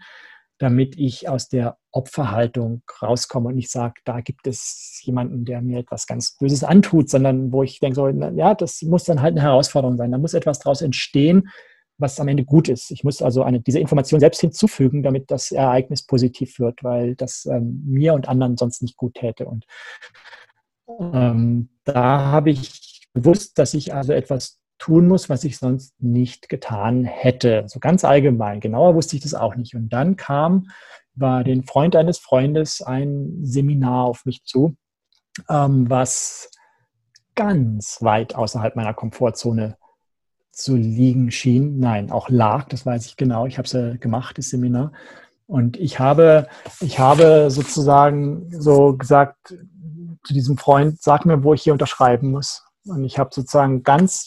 damit ich aus der Opferhaltung rauskomme und nicht sage, da gibt es jemanden, der mir etwas ganz Böses antut, sondern wo ich denke, so, ja, das muss dann halt eine Herausforderung sein. Da muss etwas daraus entstehen, was am Ende gut ist. Ich muss also eine, diese Information selbst hinzufügen, damit das Ereignis positiv wird, weil das ähm, mir und anderen sonst nicht gut täte. Und ähm, da habe ich bewusst, dass ich also etwas tun muss, was ich sonst nicht getan hätte. So ganz allgemein. Genauer wusste ich das auch nicht. Und dann kam bei den Freund eines Freundes ein Seminar auf mich zu, ähm, was ganz weit außerhalb meiner Komfortzone zu liegen schien. Nein, auch lag, das weiß ich genau. Ich habe es ja gemacht, das Seminar. Und ich habe, ich habe sozusagen so gesagt zu diesem Freund, sag mir, wo ich hier unterschreiben muss. Und ich habe sozusagen ganz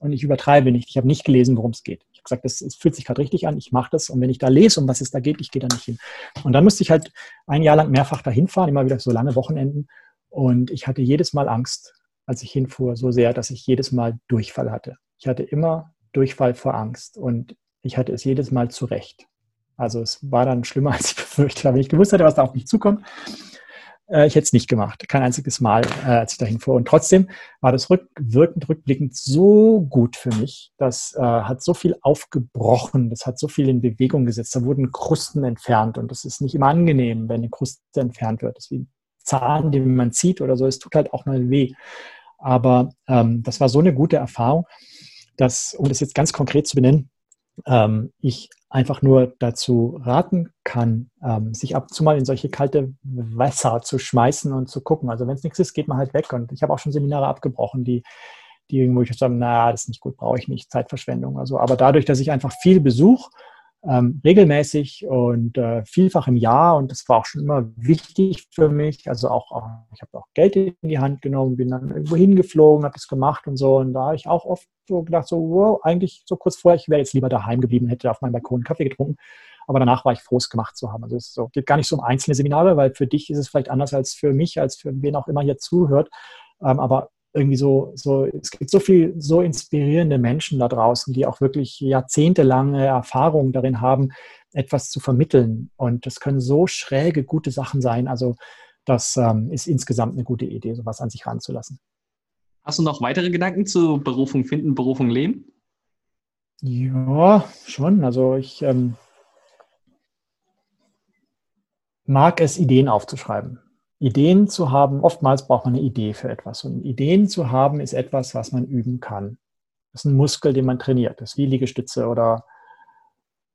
und ich übertreibe nicht. Ich habe nicht gelesen, worum es geht. Ich habe gesagt, das, es fühlt sich gerade richtig an, ich mache das und wenn ich da lese, um was es da geht, ich gehe da nicht hin. Und dann musste ich halt ein Jahr lang mehrfach dahin fahren, immer wieder so lange Wochenenden und ich hatte jedes Mal Angst, als ich hinfuhr, so sehr, dass ich jedes Mal Durchfall hatte. Ich hatte immer Durchfall vor Angst und ich hatte es jedes Mal zurecht. Also es war dann schlimmer, [LAUGHS] als ich befürchtet habe. Wenn ich gewusst hatte, was da auf mich zukommt, äh, ich hätte es nicht gemacht. Kein einziges Mal, äh, als ich dahin fuhr. Und trotzdem war das rückwirkend, rückblickend so gut für mich. Das äh, hat so viel aufgebrochen. Das hat so viel in Bewegung gesetzt. Da wurden Krusten entfernt. Und das ist nicht immer angenehm, wenn eine Kruste entfernt wird. Das ist wie ein Zahn, den man zieht oder so. Es tut halt auch mal weh. Aber ähm, das war so eine gute Erfahrung, dass, um das jetzt ganz konkret zu benennen, ähm, ich einfach nur dazu raten kann, ähm, sich ab und zu mal in solche kalte Wasser zu schmeißen und zu gucken. Also wenn es nichts ist, geht man halt weg. Und ich habe auch schon Seminare abgebrochen, die, die irgendwo ich sage, naja, das ist nicht gut, brauche ich nicht, Zeitverschwendung. Also, aber dadurch, dass ich einfach viel besuche, ähm, regelmäßig und äh, vielfach im Jahr und das war auch schon immer wichtig für mich. Also auch, auch ich habe auch Geld in die Hand genommen, bin dann irgendwo hingeflogen, habe das gemacht und so und da habe ich auch oft so gedacht, so wow, eigentlich so kurz vorher, ich wäre jetzt lieber daheim geblieben, hätte auf meinem Balkon Kaffee getrunken. Aber danach war ich froh, es gemacht zu haben. Also es so, geht gar nicht so um einzelne Seminare, weil für dich ist es vielleicht anders als für mich, als für wen auch immer hier zuhört. Ähm, aber irgendwie so, so, es gibt so viel so inspirierende Menschen da draußen, die auch wirklich jahrzehntelange Erfahrung darin haben, etwas zu vermitteln. Und das können so schräge, gute Sachen sein. Also das ähm, ist insgesamt eine gute Idee, sowas an sich ranzulassen. Hast du noch weitere Gedanken zu Berufung finden, Berufung leben? Ja, schon. Also ich ähm, mag es, Ideen aufzuschreiben. Ideen zu haben, oftmals braucht man eine Idee für etwas. Und Ideen zu haben ist etwas, was man üben kann. Das ist ein Muskel, den man trainiert. Das ist wie Liegestütze oder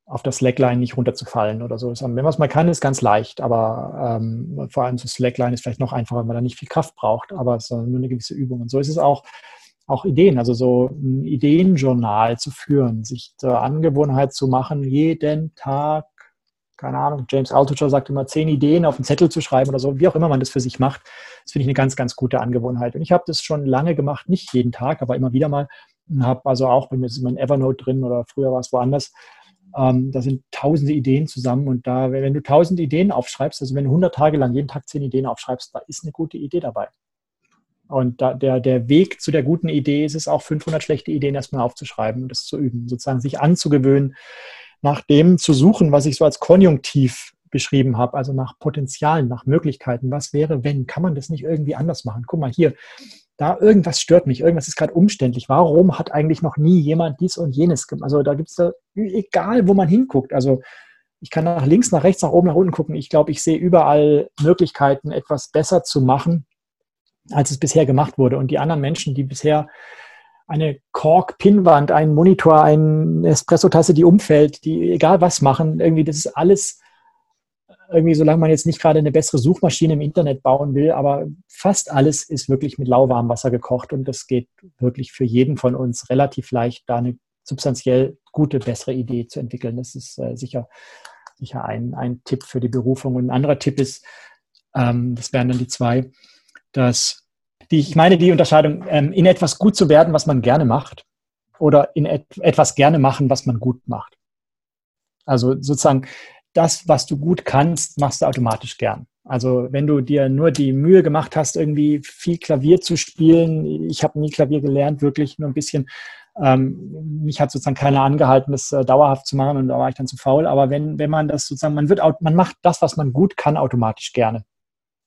auf das Slackline nicht runterzufallen oder so. Wenn man es mal kann, ist ganz leicht, aber ähm, vor allem so Slackline ist vielleicht noch einfacher, weil man da nicht viel Kraft braucht, aber es ist nur eine gewisse Übung. Und so ist es auch, auch Ideen, also so ein Ideenjournal zu führen, sich zur Angewohnheit zu machen, jeden Tag keine Ahnung, James Altucher sagt immer, zehn Ideen auf einen Zettel zu schreiben oder so, wie auch immer man das für sich macht. Das finde ich eine ganz, ganz gute Angewohnheit. Und ich habe das schon lange gemacht, nicht jeden Tag, aber immer wieder mal. Und habe also auch, bei mir ist mein Evernote drin oder früher war es woanders, ähm, da sind tausende Ideen zusammen und da, wenn du tausend Ideen aufschreibst, also wenn du 100 Tage lang jeden Tag zehn Ideen aufschreibst, da ist eine gute Idee dabei. Und da, der, der Weg zu der guten Idee ist es auch, 500 schlechte Ideen erstmal aufzuschreiben und das zu üben, sozusagen sich anzugewöhnen, nach dem zu suchen, was ich so als Konjunktiv beschrieben habe, also nach Potenzialen, nach Möglichkeiten. Was wäre, wenn? Kann man das nicht irgendwie anders machen? Guck mal hier, da irgendwas stört mich, irgendwas ist gerade umständlich. Warum hat eigentlich noch nie jemand dies und jenes gemacht? Also da gibt es da, egal wo man hinguckt. Also ich kann nach links, nach rechts, nach oben, nach unten gucken. Ich glaube, ich sehe überall Möglichkeiten, etwas besser zu machen, als es bisher gemacht wurde. Und die anderen Menschen, die bisher eine Kork-Pinnwand, ein Monitor, eine Espresso-Tasse, die umfällt, die egal was machen, irgendwie, das ist alles irgendwie, solange man jetzt nicht gerade eine bessere Suchmaschine im Internet bauen will, aber fast alles ist wirklich mit lauwarmem Wasser gekocht und das geht wirklich für jeden von uns relativ leicht, da eine substanziell gute, bessere Idee zu entwickeln. Das ist äh, sicher, sicher ein, ein Tipp für die Berufung. Und ein anderer Tipp ist, ähm, das wären dann die zwei, dass die, ich meine die Unterscheidung, ähm, in etwas gut zu werden, was man gerne macht, oder in et etwas gerne machen, was man gut macht. Also sozusagen das, was du gut kannst, machst du automatisch gern. Also wenn du dir nur die Mühe gemacht hast, irgendwie viel Klavier zu spielen, ich habe nie Klavier gelernt, wirklich nur ein bisschen. Ähm, mich hat sozusagen keiner angehalten, das äh, dauerhaft zu machen und da war ich dann zu faul. Aber wenn, wenn man das sozusagen, man wird, man macht das, was man gut kann, automatisch gerne.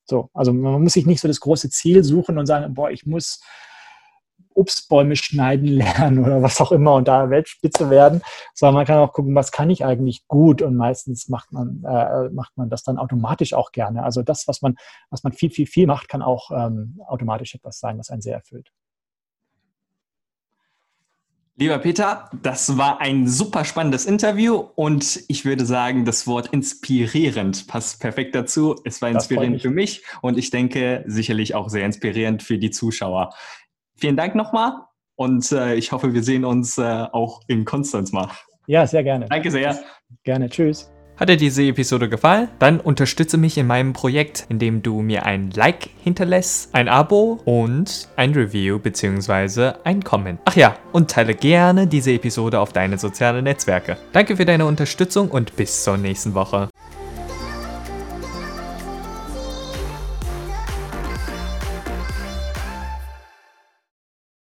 So, also man muss sich nicht so das große Ziel suchen und sagen, boah, ich muss Obstbäume schneiden [LAUGHS] lernen oder was auch immer und da Weltspitze werden, sondern man kann auch gucken, was kann ich eigentlich gut und meistens macht man, äh, macht man das dann automatisch auch gerne. Also das, was man, was man viel, viel, viel macht, kann auch ähm, automatisch etwas sein, was einen sehr erfüllt. Lieber Peter, das war ein super spannendes Interview und ich würde sagen, das Wort inspirierend passt perfekt dazu. Es war inspirierend mich. für mich und ich denke sicherlich auch sehr inspirierend für die Zuschauer. Vielen Dank nochmal und äh, ich hoffe, wir sehen uns äh, auch in Konstanz mal. Ja, sehr gerne. Danke sehr. Gerne. Tschüss. Hat dir diese Episode gefallen? Dann unterstütze mich in meinem Projekt, indem du mir ein Like hinterlässt, ein Abo und ein Review bzw. ein Comment. Ach ja, und teile gerne diese Episode auf deine sozialen Netzwerke. Danke für deine Unterstützung und bis zur nächsten Woche.